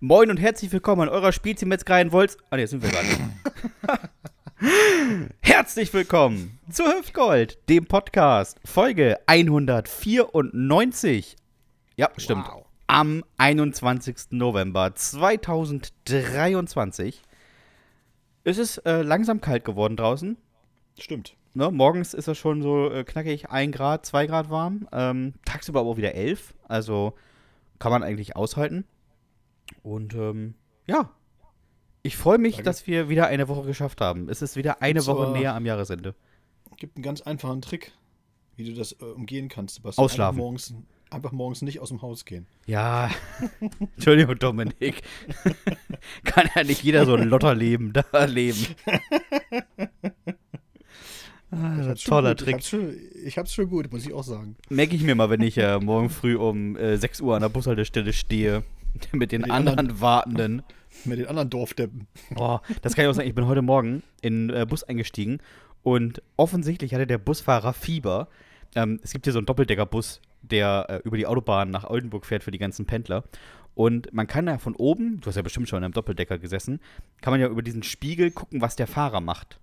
Moin und herzlich willkommen an eurer Spielziehmetzgerei in Wolz. Ah, ne, sind wir gerade. herzlich willkommen zu Hüftgold, dem Podcast, Folge 194. Ja, stimmt. Wow. Am 21. November 2023. Es ist äh, langsam kalt geworden draußen. Stimmt. Ne, morgens ist es schon so äh, knackig 1 Grad, 2 Grad warm. Ähm, tagsüber aber auch wieder 11. Also kann man eigentlich aushalten. Und ähm, ja, ich freue mich, Danke. dass wir wieder eine Woche geschafft haben. Es ist wieder eine Woche aber- näher am Jahresende. Gibt einen ganz einfachen Trick, wie du das äh, umgehen kannst, Sebastian. Ausschlafen. Einfach morgens, einfach morgens nicht aus dem Haus gehen. Ja, Entschuldigung, Dominik. Kann ja nicht jeder so ein Lotterleben da leben. Ah, toller gut. Trick. Ich hab's, schon, ich hab's schon gut, muss ich auch sagen. Merke ich mir mal, wenn ich äh, morgen früh um äh, 6 Uhr an der Bushaltestelle stehe. Mit den die anderen, anderen- Wartenden. Mit den anderen Dorfdeppen. Oh, das kann ich auch sagen. Ich bin heute Morgen in den äh, Bus eingestiegen und offensichtlich hatte der Busfahrer Fieber. Ähm, es gibt hier so einen Doppeldeckerbus, der äh, über die Autobahn nach Oldenburg fährt für die ganzen Pendler. Und man kann ja von oben, du hast ja bestimmt schon in einem Doppeldecker gesessen, kann man ja über diesen Spiegel gucken, was der Fahrer macht.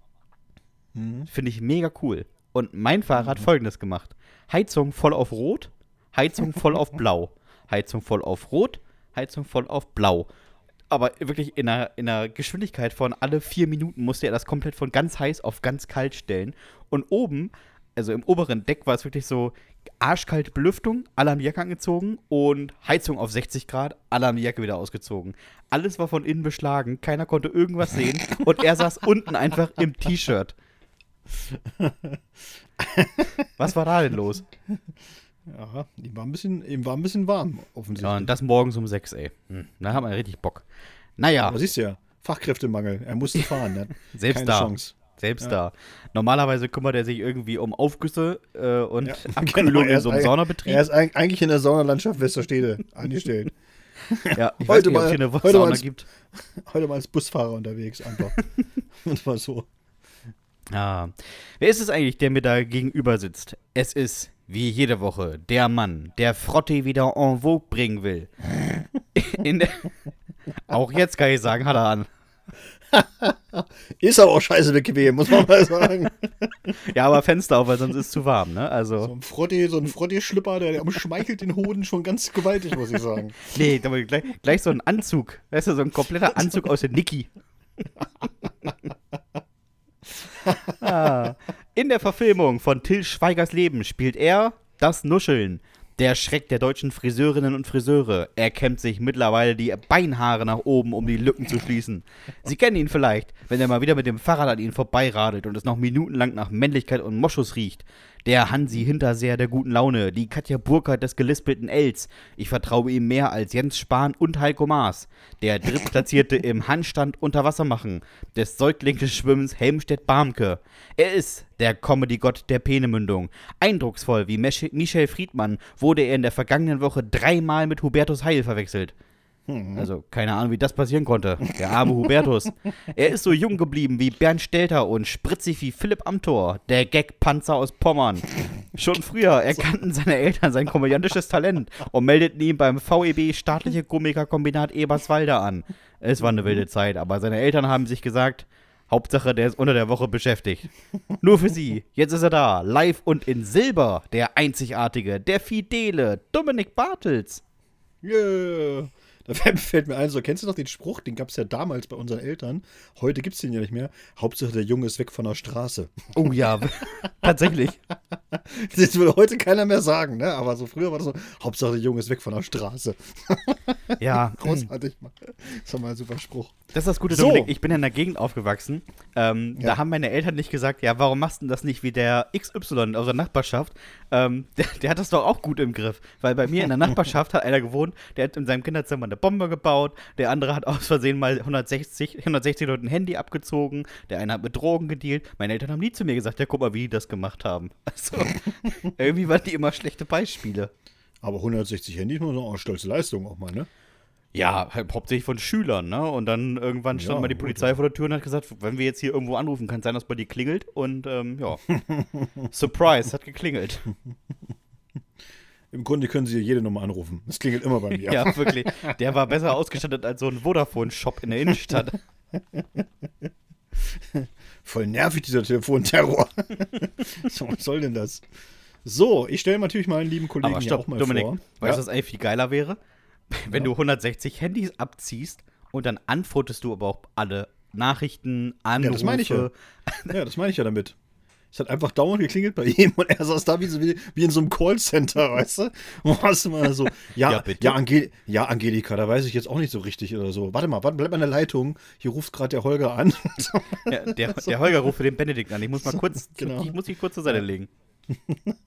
Mhm. Finde ich mega cool. Und mein Fahrer hat folgendes gemacht: Heizung voll auf Rot, Heizung voll auf Blau, Heizung voll auf Rot, Heizung voll auf Blau. Aber wirklich in einer, in einer Geschwindigkeit von alle vier Minuten musste er das komplett von ganz heiß auf ganz kalt stellen. Und oben, also im oberen Deck, war es wirklich so arschkalte Belüftung, alle haben die Jacke angezogen und Heizung auf 60 Grad, alle haben die Jacke wieder ausgezogen. Alles war von innen beschlagen, keiner konnte irgendwas sehen und er saß unten einfach im T-Shirt. Was war da denn los? Ja, ihm war ein bisschen, ihm war ein bisschen warm, Ja, offensichtlich. und das morgens um 6, ey. Hm, da hat man richtig Bock. Naja, Aber siehst du ja, Fachkräftemangel. Er musste fahren. Hat Selbst keine da. Chance. selbst Ja. da. Normalerweise kümmert er sich irgendwie um Aufgüsse äh, und Ja, Abkühlung genau, er in ist so einem Saunabetrieb. Er ist eig- eigentlich in der Saunalandschaft Westerstede angestellt. ja, ich heute weiß nicht, ob mal- hier eine heute Sauna mal ins- gibt. Heute mal als Busfahrer unterwegs einfach. Und war so. Ja. Wer ist es eigentlich, der mir da gegenüber sitzt? Es ist, wie jede Woche, der Mann, der Frotte wieder en vogue bringen will. Der auch jetzt kann ich sagen, hat er an. Ist aber auch scheiße bequem, muss man mal sagen. Ja, aber Fenster auf, weil sonst ist es zu warm, ne? So Also, ein Frotti, so ein Frotti-Schlipper, der, der umschmeichelt den Hoden schon ganz gewaltig, muss ich sagen. nee, aber gleich, gleich so ein Anzug. Weißt du, so ein kompletter Anzug aus der Niki. ah. In der Verfilmung von Till Schweigers Leben spielt er das Nuscheln. Der Schreck der deutschen Friseurinnen und Friseure. Er kämmt sich mittlerweile die Beinhaare nach oben, um die Lücken zu schließen. Sie kennen ihn vielleicht, wenn er mal wieder mit dem Fahrrad an ihnen vorbeiradelt und es noch minutenlang nach Männlichkeit und Moschus riecht. Der Hansi Hinterseher der guten Laune, die Katja Burkhardt des gelispelten Els. Ich vertraue ihm mehr als Jens Spahn und Heiko Maas. Der Drittplatzierte im Handstand unter Wasser machen, des Säuglings des Schwimmens Helmstedt-Barmke. Er ist der Comedy-Gott der Peenemündung. Eindrucksvoll wie Michel Friedmann wurde er in der vergangenen Woche dreimal mit Hubertus Heil verwechselt. Also, keine Ahnung, wie das passieren konnte. Der arme Hubertus. Er ist so jung geblieben wie Bernd Stelter und spritzig wie Philipp Amthor, der Gagpanzer aus Pommern. Schon früher erkannten seine Eltern sein komödiantisches Talent und meldeten ihn beim VEB Staatliche Komikerkombinat Eberswalde an. Es war eine wilde Zeit, aber seine Eltern haben sich gesagt, Hauptsache, der ist unter der Woche beschäftigt. Nur für Sie. Jetzt ist er da. Live und in Silber. Der einzigartige, der fidele Dominik Bartels. Yeah. Da fällt- mir ein, so kennst du noch den Spruch, den gab es ja damals bei unseren Eltern. Heute gibt es den ja nicht mehr. Hauptsache der Junge ist weg von der Straße. Oh ja, tatsächlich. Das würde heute keiner mehr sagen, ne? Aber so früher war das so, Hauptsache der Junge ist weg von der Straße. Ja, Großartig. Mann. Das war mal ein super Spruch. das ist das Gute, So. Dominik. Ich bin in der Gegend aufgewachsen. Ähm, Ja. Da haben meine Eltern nicht gesagt, ja, warum machst du denn das nicht wie der XY aus der Nachbarschaft? Ähm, der, der hat das doch auch gut im Griff. Weil bei mir in der Nachbarschaft hat einer gewohnt, der hat in seinem Kinderzimmer eine Bombe gebaut, der andere hat aus Versehen mal 160, 160 Leuten ein Handy abgezogen, der eine hat mit Drogen gedealt. Meine Eltern haben nie zu mir gesagt, ja, guck mal, wie die das gemacht haben. Also, irgendwie waren die immer schlechte Beispiele. Aber 160 Handys muss man auch eine stolze Leistung auch mal, ne? Ja, halt hauptsächlich von Schülern, ne? Und dann irgendwann stand Ja, mal die gut, Polizei vor der Tür und hat gesagt, wenn wir jetzt hier irgendwo anrufen, kann es sein, dass bei dir klingelt. Und ähm, ja, Surprise, hat geklingelt. Im Grunde können Sie jede Nummer anrufen. Das klingelt immer bei mir. Ja, wirklich. Der war besser ausgestattet als so ein Vodafone-Shop in der Innenstadt. Voll nervig, dieser Telefonterror. so, was soll denn das? So, ich stelle natürlich meinen lieben Kollegen Aber stopp, auch mal Dominik, vor. weißt du, ja? was eigentlich viel geiler wäre? Wenn du 160 Handys abziehst und dann antwortest du aber auch alle Nachrichten, Anrufe. das meine ich ja. ja, das meine ich ja damit. Es hat einfach dauernd geklingelt bei ihm und er saß da wie, so, wie, wie in so einem Callcenter, weißt du? Und hast mal so, ja, Ja, ja, bitte. Angel ja, Angelika, da weiß ich jetzt auch nicht so richtig oder so. Warte mal, warte, bleib mal in der Leitung. Hier ruft gerade der Holger an. Ja, der, der Holger ruft für den Benedikt an. Ich muss mal kurz, Genau. ich muss dich kurz zur Seite legen.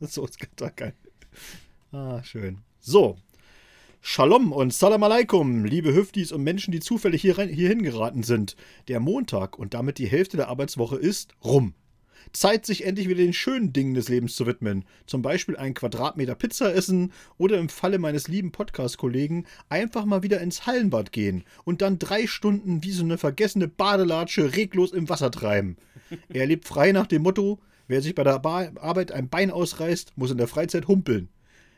so ist total geil. Ah, schön. So. Shalom und Salam Alaikum, liebe Hüftis und Menschen, die zufällig hier rein, hierhin geraten sind. Der Montag und damit die Hälfte der Arbeitswoche ist rum. Zeit, sich endlich wieder den schönen Dingen des Lebens zu widmen. Zum Beispiel einen Quadratmeter Pizza essen oder im Falle meines lieben Podcast-Kollegen einfach mal wieder ins Hallenbad gehen und dann drei Stunden wie so eine vergessene Badelatsche reglos im Wasser treiben. Er lebt frei nach dem Motto, wer sich bei der Arbeit ein Bein ausreißt, muss in der Freizeit humpeln.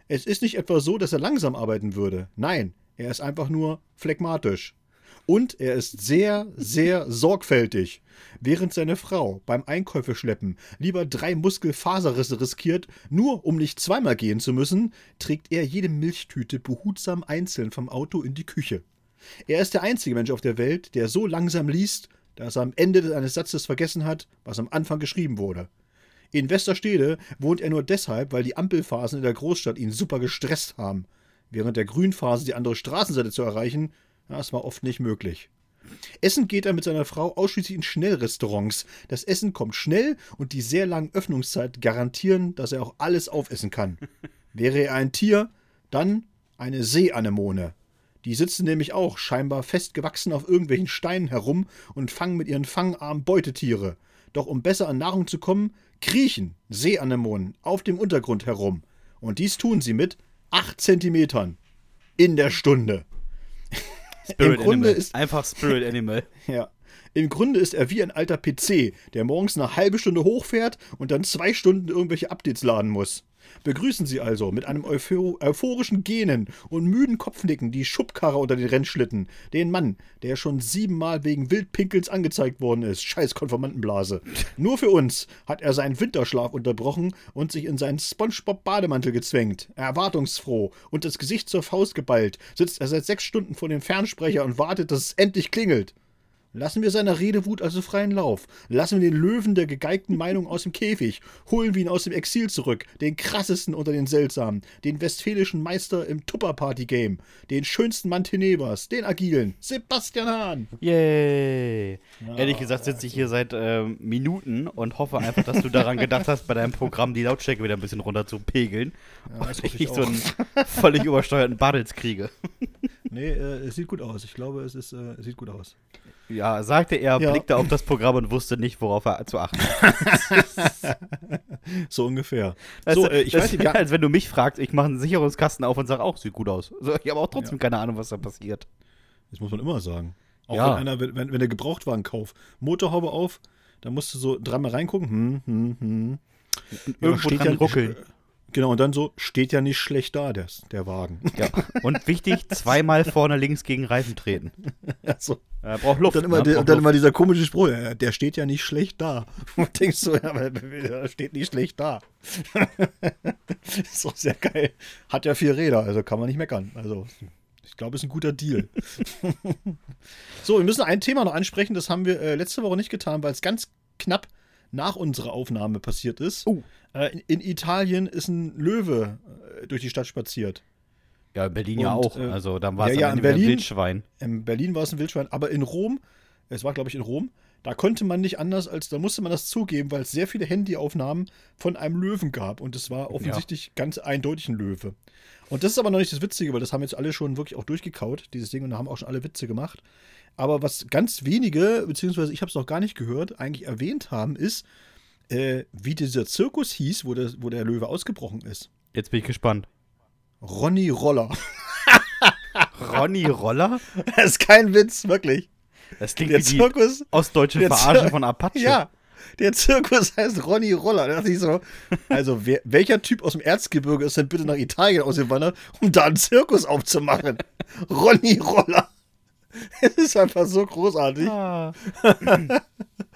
Es ist nicht etwa so, dass er langsam arbeiten würde. Nein, er ist einfach nur phlegmatisch. Und er ist sehr, sehr sorgfältig. Während seine Frau beim Einkäufe schleppen lieber drei Muskelfaserrisse riskiert, nur um nicht zweimal gehen zu müssen, trägt er jede Milchtüte behutsam einzeln vom Auto in die Küche. Er ist der einzige Mensch auf der Welt, der so langsam liest, dass er am Ende eines Satzes vergessen hat, was am Anfang geschrieben wurde. In Westerstede wohnt er nur deshalb, weil die Ampelphasen in der Großstadt ihn super gestresst haben. Während der Grünphase die andere Straßenseite zu erreichen, das war oft nicht möglich. Essen geht er mit seiner Frau ausschließlich in Schnellrestaurants. Das Essen kommt schnell und die sehr langen Öffnungszeiten garantieren, dass er auch alles aufessen kann. Wäre er ein Tier, dann eine Seeanemone. Die sitzen nämlich auch scheinbar festgewachsen auf irgendwelchen Steinen herum und fangen mit ihren Fangarmen Beutetiere. Doch um besser an Nahrung zu kommen, kriechen Seeanemonen auf dem Untergrund herum. Und dies tun sie mit 8 Zentimetern in der Stunde. Spirit Im Grunde Animal. ist Einfach Spirit Animal. ja. Im Grunde ist er wie ein alter PC, der morgens eine halbe Stunde hochfährt und dann zwei Stunden irgendwelche Updates laden muss. Begrüßen Sie also mit einem euphor euphorischen Gähnen und müden Kopfnicken die Schubkarre unter den Rennschlitten, den Mann, der schon siebenmal wegen Wildpinkels angezeigt worden ist. Scheiß Konformantenblase. Nur für uns hat er seinen Winterschlaf unterbrochen und sich in seinen Spongebob-Bademantel gezwängt. Erwartungsfroh und das Gesicht zur Faust geballt, sitzt er seit sechs Stunden vor dem Fernsprecher und wartet, dass es endlich klingelt. Lassen wir seiner Redewut also freien Lauf. Lassen wir den Löwen der gegeigten Meinung aus dem Käfig. Holen wir ihn aus dem Exil zurück. Den krassesten unter den Seltsamen. Den westfälischen Meister im Tupper-Party-Game. Den schönsten Mann Tenebas. Den agilen. Sebastian Hahn. Yay. Ehrlich gesagt sitze ich hier seit ähm, Minuten und hoffe einfach, dass du daran gedacht hast, bei deinem Programm die Lautstärke wieder ein bisschen runter zu pegeln. das und ich ich nicht so einen völlig übersteuerten Badels kriege. Nee, äh, es sieht gut aus. Ich glaube, es, ist, äh, sieht gut aus. Ja, sagte er, Ja. blickte auf das Programm und wusste nicht, worauf er zu achten hat. So ungefähr. Weißt so, äh, ich das weiß nicht, ja, als wenn du mich fragst, ich mache einen Sicherungskasten auf und sage auch, sieht gut aus. So, ich habe auch trotzdem keine Ahnung, was da passiert. das muss man immer sagen. Auch Ja. wenn einer, wenn, wenn der Gebrauchtwagen kauft, Motorhaube auf, dann musst du so dreimal reingucken. Hm, hm, hm. Irgendwo steht dran ja- ruckeln. Genau, und dann so, steht ja nicht schlecht da, der, der Wagen. Ja. Und wichtig, zweimal vorne links gegen Reifen treten. also, Er braucht Luft. dann immer, ne? Braucht dann immer dieser komische Spruch, ja, der steht ja nicht schlecht da. Und denkst du, ja, aber der steht nicht schlecht da. ist auch sehr geil. Hat ja vier Räder, also kann man nicht meckern. Also, ich glaube, ist ein guter Deal. so, wir müssen ein Thema noch ansprechen, das haben wir äh, letzte Woche nicht getan, weil es ganz knapp nach unserer Aufnahme passiert ist. Oh. Äh, in, in Italien ist ein Löwe äh, durch die Stadt spaziert. Ja, in Berlin ja Und, auch. äh, Also dann war es ja, ja, in ein Berlin- Wildschwein. In Berlin war es ein Wildschwein, aber in Rom, es war glaube ich in Rom, da konnte man nicht anders als, da musste man das zugeben, weil es sehr viele Handyaufnahmen von einem Löwen gab und es war offensichtlich ganz eindeutig ein Löwe. Und das ist aber noch nicht das Witzige, weil das haben jetzt alle schon wirklich auch durchgekaut, dieses Ding, und da haben auch schon alle Witze gemacht. Aber was ganz wenige, beziehungsweise ich habe es noch gar nicht gehört, eigentlich erwähnt haben, ist, äh, wie dieser Zirkus hieß, wo der, wo der Löwe ausgebrochen ist. Jetzt bin ich gespannt. Ronny Roller. Ronny Roller? das ist kein Witz, wirklich. Das klingt Der wie die Zirkus, ostdeutsche Verarsche Zir- von Apache. Ja, der Zirkus heißt Ronny Roller. Da dachte ich so, also wer, welcher Typ aus dem Erzgebirge ist denn bitte nach Italien ausgewandert, um da einen Zirkus aufzumachen? Ronny Roller. Es ist einfach so großartig. Ah.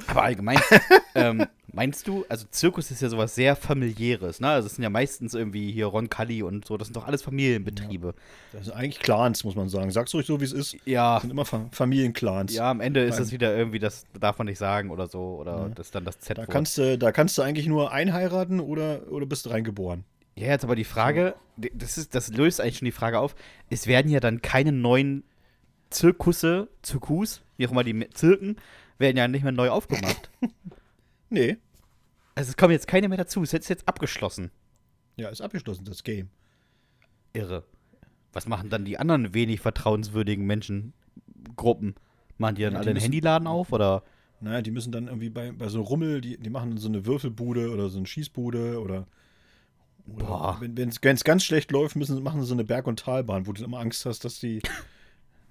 Aber allgemein, ähm, meinst du, also Zirkus ist ja sowas sehr familiäres, ne? Also es sind ja meistens irgendwie hier Ron Cully und so, das sind doch alles Familienbetriebe. Das sind eigentlich Clans, muss man sagen. Sag's ruhig so, wie es ist. Ja. Das sind immer Fa Familienclans. Ja, am Ende ist das wieder irgendwie, das darf man nicht sagen oder so, oder das ist dann das Z. Da kannst, du, da kannst du eigentlich nur einheiraten oder, oder bist du reingeboren. Ja, jetzt aber die Frage, das, ist, das löst eigentlich schon die Frage auf, es werden ja dann keine neuen Zirkusse, Zirkus, wie auch immer die Zirken, werden ja nicht mehr neu aufgemacht. Nee. also es kommen jetzt keine mehr dazu, es ist jetzt abgeschlossen. Ja, ist abgeschlossen, das Game. Irre. Was machen dann die anderen wenig vertrauenswürdigen Menschengruppen? Machen die dann Ja, alle einen müssen- Handyladen auf oder? Naja, die müssen dann irgendwie bei, bei so Rummel, die, die machen so eine Würfelbude oder so eine Schießbude oder. oder Boah. wenn es ganz schlecht läuft, müssen, machen sie so eine Berg- und Talbahn, wo du immer Angst hast, dass die.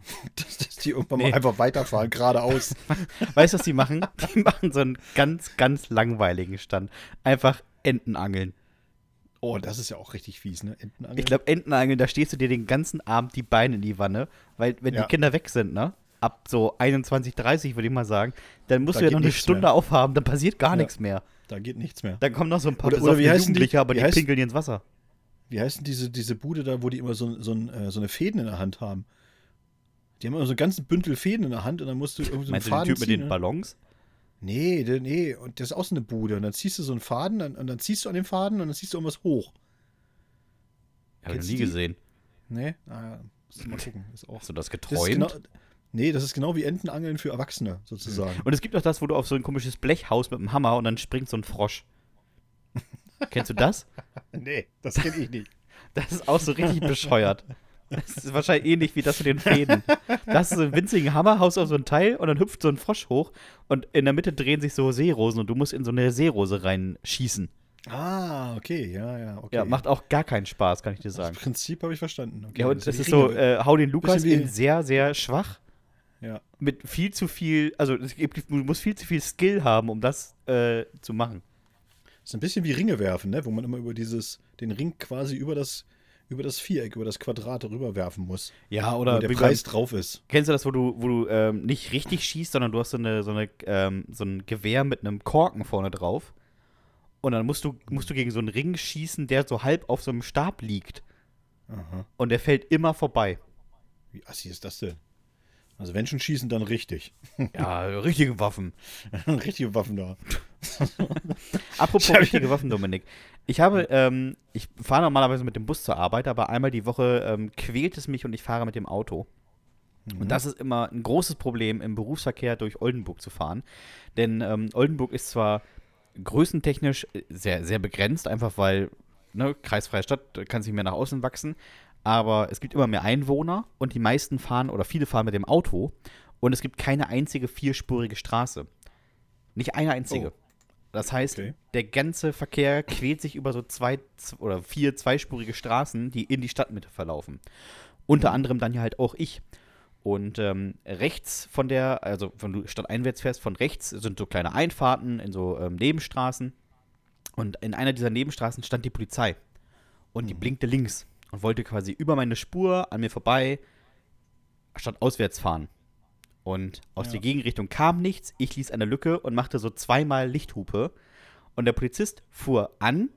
dass, dass die irgendwann Nee. mal einfach weiterfahren, geradeaus. Weißt du, was die machen? Die machen so einen ganz, ganz langweiligen Stand. Einfach Enten angeln. Oh, das ist ja auch richtig fies, ne? Entenangeln. Ich glaube, Entenangeln, da stehst du dir den ganzen Abend die Beine in die Wanne, weil wenn Ja. die Kinder weg sind, ne? Ab so 21, 30 würde ich mal sagen, dann musst Da du ja noch eine Stunde mehr. aufhaben, dann passiert gar Ja. nichts mehr. da geht nichts mehr. Dann kommen noch so ein paar Oder- oder wie heißen die- Jugendliche, aber die heißt- pinkeln ins Wasser. Wie heißt denn diese, diese Bude da, wo die immer so, so, äh, so eine Fäden in der Hand haben? Die haben immer so einen ganzen Bündel Fäden in der Hand und dann musst du irgendwie so einen Meinst du den Faden Typ mit ziehen, den ne? Ballons? Nee, nee, und das ist auch so eine Bude. Und dann ziehst du so einen Faden und, und dann ziehst du an dem Faden und dann ziehst du irgendwas hoch. Hab ich noch nie die? gesehen. Nee? Ah, musst du mal gucken. Ist auch. Hast du das Das geträumt? genau, nee, das ist genau wie Entenangeln für Erwachsene, sozusagen. Und es gibt auch das, wo du auf so ein komisches Blech haust mit einem Hammer und dann springt so ein Frosch. Kennst du das? Nee, das kenne ich nicht. Das ist auch so richtig bescheuert. Das ist wahrscheinlich ähnlich wie das mit den Fäden. Da hast du so einen winzigen Hammer, haust auf so ein Teil und dann hüpft so ein Frosch hoch und in der Mitte drehen sich so Seerosen und du musst in so eine Seerose reinschießen. Ah, okay, ja, ja, okay. Ja, macht auch gar keinen Spaß, kann ich dir Das sagen. Prinzip habe ich verstanden. Okay, Ja, und das das ist so, äh, hau den Lukas in sehr, sehr schwach. ja. Mit viel zu viel, also gibt, du musst viel zu viel Skill haben, um das äh, zu machen. ist ein bisschen wie Ringe werfen, ne? wo man immer über dieses, den Ring quasi über das, über das Viereck, über das Quadrat rüberwerfen muss. Ja, Wo oder der wie Preis drauf ist. Kennst du das, wo du, wo du ähm, nicht richtig schießt, sondern du hast so, eine, so, eine, ähm, so ein Gewehr mit einem Korken vorne drauf. Und dann musst du, musst du gegen so einen Ring schießen, der so halb auf so einem Stab liegt. Aha. Und der fällt immer vorbei. Wie assi ist das denn? Also wenn schon schießen, dann richtig. Ja, richtige Waffen. Richtige Waffen da. Apropos richtige Waffen, Dominik. Ich habe, ähm, ich fahre normalerweise mit dem Bus zur Arbeit, aber einmal die Woche ähm, quält es mich und ich fahre mit dem Auto. Und das ist immer ein großes Problem, im Berufsverkehr durch Oldenburg zu fahren. Denn ähm, Oldenburg ist zwar größentechnisch äh, sehr, sehr begrenzt, einfach weil, ne, kreisfreie Stadt, kann sich mehr nach außen wachsen. Aber es gibt immer mehr Einwohner und die meisten fahren oder viele fahren mit dem Auto. Und es gibt keine einzige vierspurige Straße. Nicht eine einzige. Oh. Das heißt, Okay. der ganze Verkehr quält sich über so zwei oder vier zweispurige Straßen, die in die Stadtmitte verlaufen. Unter anderem dann ja halt auch ich. Und ähm, rechts von der, also wenn du stadteinwärts fährst, von rechts sind so kleine Einfahrten in so ähm, Nebenstraßen. Und in einer dieser Nebenstraßen stand die Polizei. Und die blinkte links und wollte quasi über meine Spur an mir vorbei stadtauswärts fahren. Und aus Ja. der Gegenrichtung kam nichts. Ich ließ eine Lücke und machte so zweimal Lichthupe. Und der Polizist fuhr an,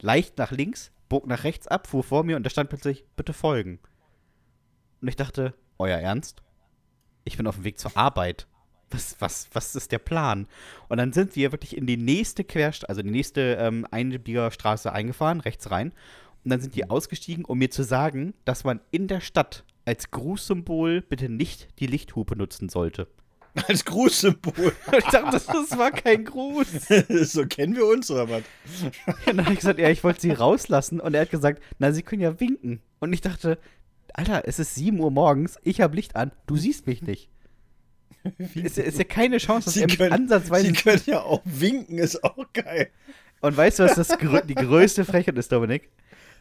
leicht nach links, bog nach rechts ab, fuhr vor mir und da stand plötzlich, bitte folgen. Und ich dachte, euer Ernst? Ich bin auf dem Weg zur Arbeit. Was, was, was ist der Plan? Und dann sind wir wirklich in die nächste Querstraße, also die nächste ähm, Einbiegerstraße eingefahren, rechts rein. Und dann sind die ausgestiegen, um mir zu sagen, dass man in der Stadt als Grußsymbol bitte nicht die Lichthupe nutzen sollte. Als Grußsymbol. Ich dachte, das, das war kein Gruß. so kennen wir uns, oder was? Dann habe ich gesagt, ja, ich wollte sie rauslassen. Und er hat gesagt, na, sie können ja winken. Und ich dachte, Alter, es ist 7 Uhr morgens, ich habe Licht an, du siehst mich nicht. Ist, ja- ist ja keine Chance, dass er mich ansatzweise. Sie können ja auch winken, ist auch geil. Und weißt du, was das die größte Frechheit ist, Dominik?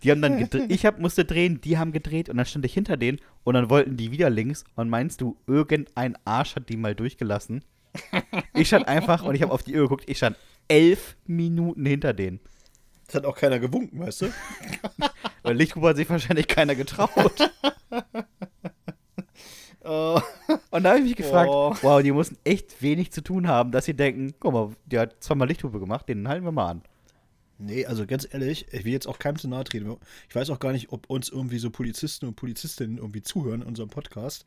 Die haben dann gedreht, ich hab, musste drehen, die haben gedreht und dann stand ich hinter denen und dann wollten die wieder links und meinst du, irgendein Arsch hat die mal durchgelassen? Ich stand einfach und ich habe auf die Uhr geguckt, ich stand elf Minuten hinter denen. Das hat auch keiner gewunken, weißt du? Weil Lichthupe hat sich wahrscheinlich keiner getraut. Oh. Und da habe ich mich gefragt, Oh. wow, die mussten echt wenig zu tun haben, dass sie denken, guck mal, der hat zweimal Lichthupe gemacht, den halten wir mal an. Nee, also ganz ehrlich, ich will jetzt auch keinem zu nahe treten. Ich weiß auch gar nicht, ob uns irgendwie so Polizisten und Polizistinnen irgendwie zuhören in unserem Podcast.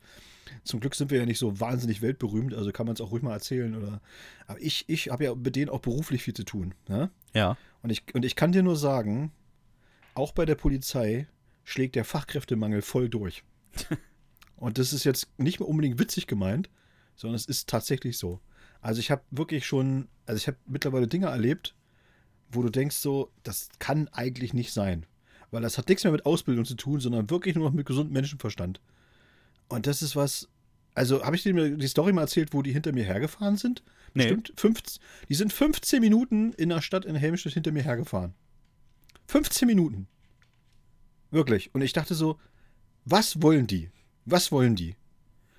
Zum Glück sind wir ja nicht so wahnsinnig weltberühmt, also kann man es auch ruhig mal erzählen. Oder, aber ich, ich habe ja mit denen auch beruflich viel zu tun. Ne? Ja. Und, ich, und ich kann dir nur sagen, auch bei der Polizei schlägt der Fachkräftemangel voll durch. und das ist jetzt nicht mehr unbedingt witzig gemeint, sondern es ist tatsächlich so. Also ich habe wirklich schon, also ich habe mittlerweile Dinge erlebt, wo du denkst so, das kann eigentlich nicht sein. Weil das hat nichts mehr mit Ausbildung zu tun, sondern wirklich nur noch mit gesundem Menschenverstand. Und das ist was, also habe ich dir die Story mal erzählt, wo die hinter mir hergefahren sind? Nee. Bestimmt 15, die sind 15 Minuten in der Stadt in Helmstedt hinter mir hergefahren. 15 Minuten. Wirklich. Und ich dachte so, was wollen die? Was wollen die?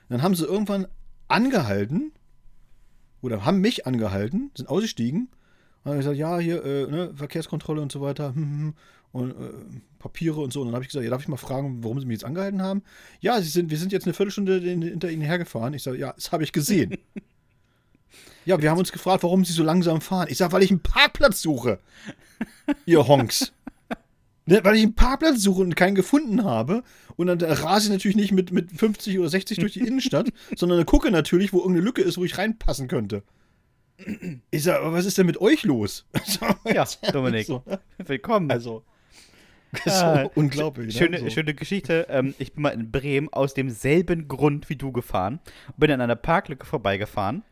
Dann haben sie irgendwann angehalten oder haben mich angehalten, sind ausgestiegen und haben gesagt, ja, hier, äh, ne, Verkehrskontrolle und so weiter, hm, hm, hm, und äh, Papiere und so. Und dann habe ich gesagt, ja, darf ich mal fragen, warum Sie mich jetzt angehalten haben? Ja, Sie sind, wir sind jetzt eine Viertelstunde hin- hinter Ihnen hergefahren. Ich sage, ja, das habe ich gesehen. ja, wir haben uns gefragt, warum Sie so langsam fahren. Ich sage, weil ich einen Parkplatz suche. Ihr Honks. Ne, weil ich einen Parkplatz suche und keinen gefunden habe. Und dann rase ich natürlich nicht mit, mit 50 oder 60 durch die Innenstadt, sondern gucke natürlich, wo irgendeine Lücke ist, wo ich reinpassen könnte. Ich sage, aber was ist denn mit euch los? Ja, Dominik. So, Willkommen. also, Ah, so unglaublich. Schöne, ne? so. schöne Geschichte. Ähm, ich bin mal in Bremen aus demselben Grund wie du gefahren. Bin an einer Parklücke vorbeigefahren,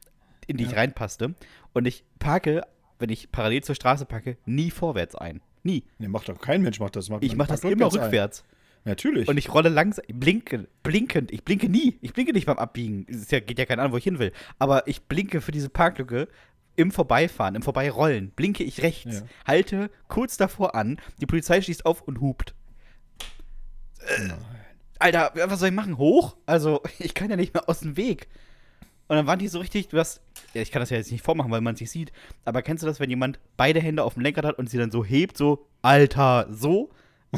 in die ich Ja. reinpasste. Und ich parke, wenn ich parallel zur Straße parke, nie vorwärts ein. Nie. Nee, macht doch kein Mensch macht das. Macht Ich man mache das immer rückwärts ein. Natürlich. Und ich rolle langsam, blinke, blinkend. Ich blinke nie. Ich blinke nicht beim Abbiegen. Es ja, geht ja keiner an, wo ich hin will. Aber ich blinke für diese Parklücke im Vorbeifahren, im Vorbeirollen. Blinke ich rechts, Ja. halte kurz davor an. Die Polizei schließt auf und hupt. Nein. Alter, was soll ich machen? Hoch? Also, ich kann ja nicht mehr aus dem Weg. Und dann waren die so richtig, du hast, ja, ich kann das ja jetzt nicht vormachen, weil man es nicht sieht, aber kennst du das, wenn jemand beide Hände auf dem Lenkrad hat und sie dann so hebt, so, Alter, so?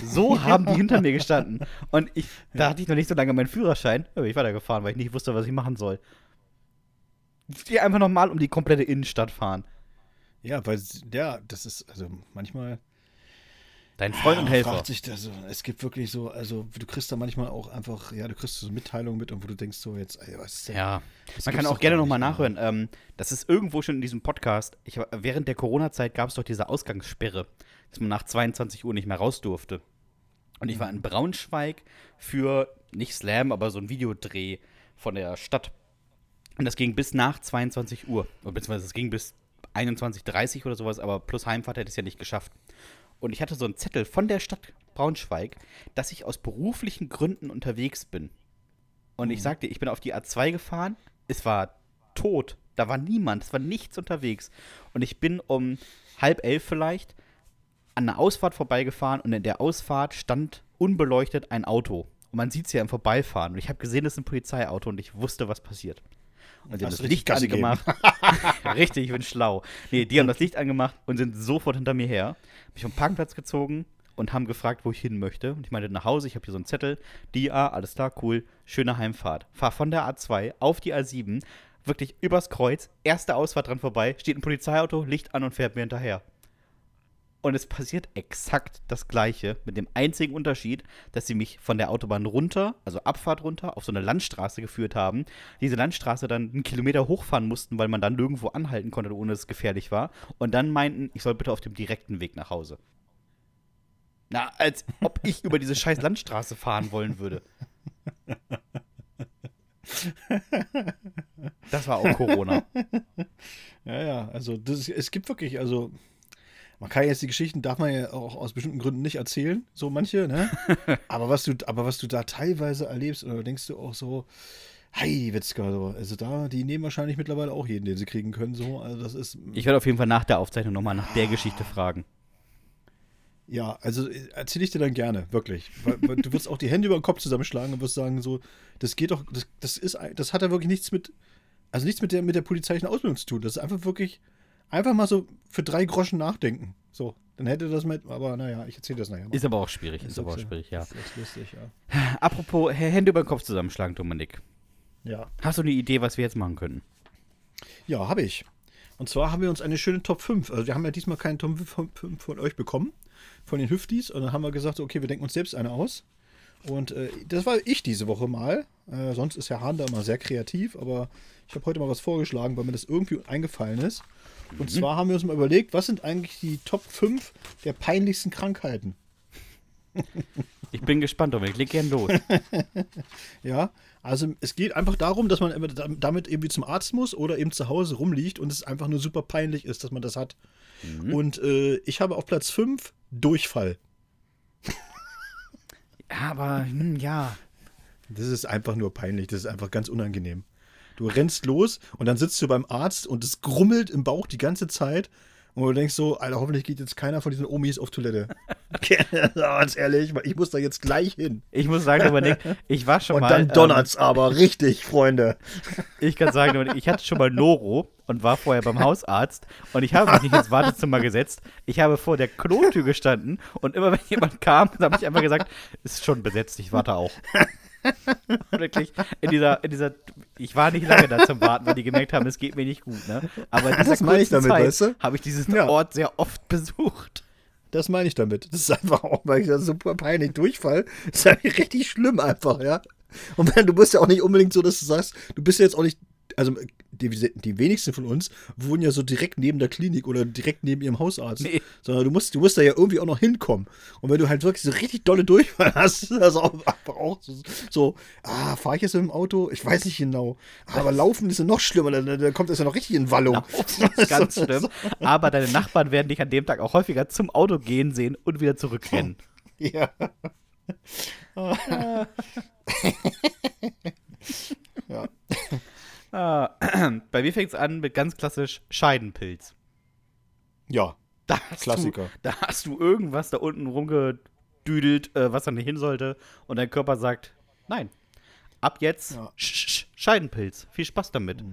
So haben die hinter mir gestanden. Und ich, da hatte ich noch nicht so lange meinen Führerschein, da bin ich weitergefahren, weil ich nicht wusste, was ich machen soll. Die einfach nochmal um die komplette Innenstadt fahren. Ja, weil, ja, das ist, also manchmal. Dein Freund und Ah, Helfer. fragt sich das so. Es gibt wirklich so, also du kriegst da manchmal auch einfach, ja, du kriegst so Mitteilungen mit und wo du denkst so, jetzt, ey, was ist denn? Ja, man kann auch gerne nochmal nachhören. Ähm, das ist irgendwo schon in diesem Podcast. Ich, während der Corona-Zeit gab es doch diese Ausgangssperre, dass man nach 22 Uhr nicht mehr raus durfte. Und ich war in Braunschweig für, nicht Slam, aber so ein Videodreh von der Stadt. Und das ging bis nach 22 Uhr. Beziehungsweise es ging bis 21.30 oder sowas, aber plus Heimfahrt hätte ich es ja nicht geschafft. Und ich hatte so einen Zettel von der Stadt Braunschweig, dass ich aus beruflichen Gründen unterwegs bin. Und ich sagte, ich bin auf die A2 gefahren, es war tot, da war niemand, es war nichts unterwegs. Und ich bin um halb elf vielleicht an einer Ausfahrt vorbeigefahren und in der Ausfahrt stand unbeleuchtet ein Auto. Und man sieht es ja im Vorbeifahren. Und ich habe gesehen, das ist ein Polizeiauto und ich wusste, was passiert. Und die haben das Licht Gas gegeben. angemacht. richtig, ich bin schlau. Nee, die haben das Licht angemacht und sind sofort hinter mir her. Mich vom Parkplatz gezogen und haben gefragt, wo ich hin möchte. Und ich meinte nach Hause, ich habe hier so einen Zettel. Die A, alles klar, cool, schöne Heimfahrt. Fahr von der A2 auf die A7, wirklich übers Kreuz, erste Ausfahrt dran vorbei, steht ein Polizeiauto, Licht an und fährt mir hinterher. Und es passiert exakt das Gleiche, mit dem einzigen Unterschied, dass sie mich von der Autobahn runter, also Abfahrt runter, auf so eine Landstraße geführt haben. Diese Landstraße dann einen Kilometer hochfahren mussten, weil man dann nirgendwo anhalten konnte, ohne dass es gefährlich war. Und dann meinten, ich soll bitte auf dem direkten Weg nach Hause. Na, als ob ich über diese scheiß Landstraße fahren wollen würde. Das war auch Corona. Ja, ja, also das, es gibt wirklich, also man kann jetzt die Geschichten, darf man ja auch aus bestimmten Gründen nicht erzählen, so manche, ne? aber, was du, aber was du da teilweise erlebst, oder denkst du auch so, Hi, Witzka, so. also da, die nehmen wahrscheinlich mittlerweile auch jeden, den sie kriegen können, so, also das ist, Ich werde auf jeden Fall nach der Aufzeichnung nochmal nach der Geschichte fragen. ja, also erzähle ich dir dann gerne, wirklich, weil, weil du wirst auch die Hände über den Kopf zusammenschlagen und wirst sagen so, das geht doch, das, das ist, das hat ja wirklich nichts mit Also nichts mit der, mit der polizeilichen Ausbildung zu tun. Das ist einfach wirklich, einfach mal so für drei Groschen nachdenken. So, dann hätte das mit, aber naja, ich erzähle das nachher mal. Ist aber auch schwierig, ist, aber auch schwierig, ja. Ist echt lustig, ja. Apropos Hände über den Kopf zusammenschlagen, Dominik. Ja, Hast du eine Idee, was wir jetzt machen könnten? ja habe ich. Und zwar haben wir uns eine schöne Top 5. Also wir haben ja diesmal keinen Top 5 von, von, von euch bekommen, von den Hüftis. Und dann haben wir gesagt, okay, wir denken uns selbst eine aus. Und äh, das war ich diese Woche mal. Äh, sonst ist Herr Hahn da immer sehr kreativ, aber ich habe heute mal was vorgeschlagen, weil mir das irgendwie eingefallen ist. Und zwar haben wir uns mal überlegt, was sind eigentlich die Top 5 der peinlichsten Krankheiten? Ich bin gespannt, Dominik. Leg gern los. Ja, also es geht einfach darum, dass man damit irgendwie zum Arzt muss oder eben zu Hause rumliegt und es einfach nur super peinlich ist, dass man das hat. Und äh, ich habe auf Platz 5 Durchfall. Ja, aber, hm, ja. Das ist einfach nur peinlich, das ist einfach ganz unangenehm. Du rennst los und dann sitzt du beim Arzt und es grummelt im Bauch die ganze Zeit. Und du denkst so, Alter, hoffentlich geht jetzt keiner von diesen Omis auf Toilette. Ganz ehrlich, ich muss da jetzt gleich hin. Ich muss sagen, Dominik, ich war schon Und mal. dann donnert's aber richtig, Freunde. Ähm, ich kann sagen, Dominik, ich hatte schon mal Noro und war vorher beim Hausarzt und ich habe mich nicht ins Wartezimmer gesetzt. Ich habe vor der Klotür gestanden und immer wenn jemand kam, habe ich einfach gesagt, ist schon besetzt, ich warte auch. Wirklich, in dieser, in dieser, ich war nicht lange da zum Warten, weil die gemerkt haben, es geht mir nicht gut, ne? Aber in dieser Das meine ich kurzen damit, Zeit weißt du? habe ich diesen Ja. Ort sehr oft besucht. Das meine ich damit. Das ist einfach auch mal super peinlich. Durchfall ist eigentlich richtig schlimm einfach, ja. Und wenn du bist ja auch nicht unbedingt so, dass du sagst, du bist ja jetzt auch nicht, also die, die wenigsten von uns wohnen ja so direkt neben der Klinik oder direkt neben ihrem Hausarzt. Nee. Sondern du musst, du musst da ja irgendwie auch noch hinkommen. Und wenn du halt wirklich so richtig dolle Durchfall hast, auch einfach auch so, so ah, fahre ich jetzt mit dem Auto? Ich weiß nicht genau. Aber laufen ist ja noch schlimmer, da, da kommt das ja noch richtig in Wallung. Das ist ganz schlimm. Aber deine Nachbarn werden dich an dem Tag auch häufiger zum Auto gehen sehen und wieder zurückrennen. Ja. ja. Ah, bei mir fängt es an mit ganz klassisch Scheidenpilz. Ja. Da hast Klassiker. Du, da hast du irgendwas da unten rumgedüdelt, äh, was da nicht hin sollte. Und dein Körper sagt, nein. Ab jetzt Ja. sch sch Scheidenpilz. Viel Spaß damit.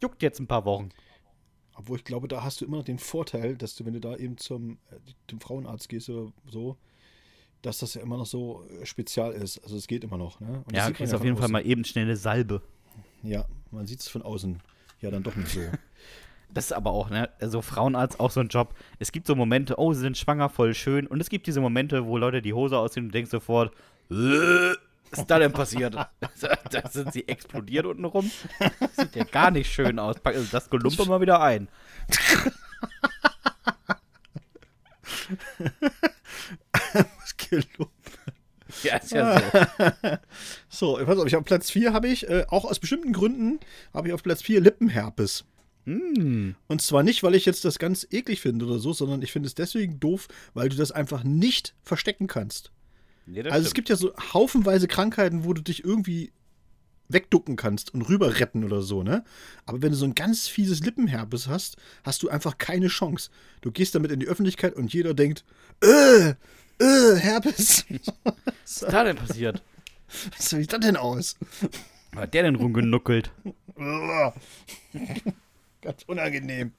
Juckt jetzt ein paar Wochen. Obwohl ich glaube, da hast du immer noch den Vorteil, dass du, wenn du da eben zum, äh, zum Frauenarzt gehst oder so, dass das ja immer noch so äh, spezial ist. Also es geht immer noch. Ne? Ja, man kriegst auf jeden Fall mal eben schnell eine Salbe. Ja, man sieht es von außen. Ja, dann doch nicht so. Das ist aber auch, ne, also Frauenarzt auch so ein Job. Es gibt so Momente, oh, sie sind schwanger, voll schön. Und es gibt diese Momente, wo Leute die Hose ausziehen und denkst sofort, "Äh, was ist da denn passiert? da sind sie explodiert unten rum. Sieht ja gar nicht schön aus. Pack also das Gelumpe mal wieder ein. Das Kilo. Ja, ist ja so. So, ich weiß nicht, ich habe Platz 4 habe ich, äh, auch aus bestimmten Gründen, habe ich auf Platz 4 Lippenherpes. Hm. Und zwar nicht, weil ich jetzt das ganz eklig finde oder so, sondern ich finde es deswegen doof, weil du das einfach nicht verstecken kannst. Nee, Also es stimmt. gibt ja so haufenweise Krankheiten, wo du dich irgendwie wegducken kannst und rüber retten oder so, ne? Aber wenn du so ein ganz fieses Lippenherpes hast, hast du einfach keine Chance. Du gehst damit in die Öffentlichkeit und jeder denkt, äh, äh, Herpes. was ist da denn passiert? Was sieht das denn aus? Was hat der denn rumgenuckelt? Ganz unangenehm.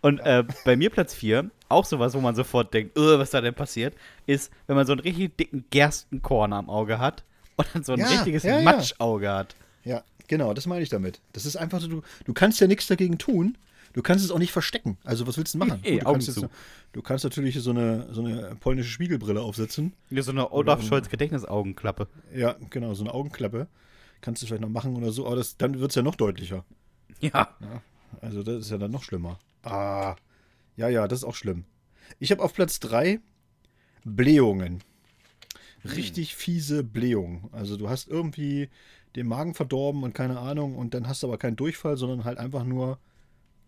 Und äh, bei mir Platz 4, auch sowas, wo man sofort denkt, "Äh, was da denn passiert, ist, wenn man so einen richtig dicken Gerstenkorn am Auge hat und dann so ein Ja, richtiges ja. Matschauge hat. Ja, genau, das meine ich damit. Das ist einfach so, du, du kannst ja nichts dagegen tun. Du kannst es auch nicht verstecken. Also, was willst du machen? Nee, Gut, du, Augen kannst jetzt, zu. du kannst natürlich so eine, so eine polnische Spiegelbrille aufsetzen. Hier so eine Olaf Scholz Gedächtnisaugenklappe. Ja, genau, so eine Augenklappe. Kannst du vielleicht noch machen oder so, aber das, dann wird es ja noch deutlicher. Ja. Also, das ist ja dann noch schlimmer. Ah, ja, ja, das ist auch schlimm. Ich habe auf Platz 3 Blähungen. Richtig fiese Blähungen. Also, du hast irgendwie den Magen verdorben und keine Ahnung, und dann hast du aber keinen Durchfall, sondern halt einfach nur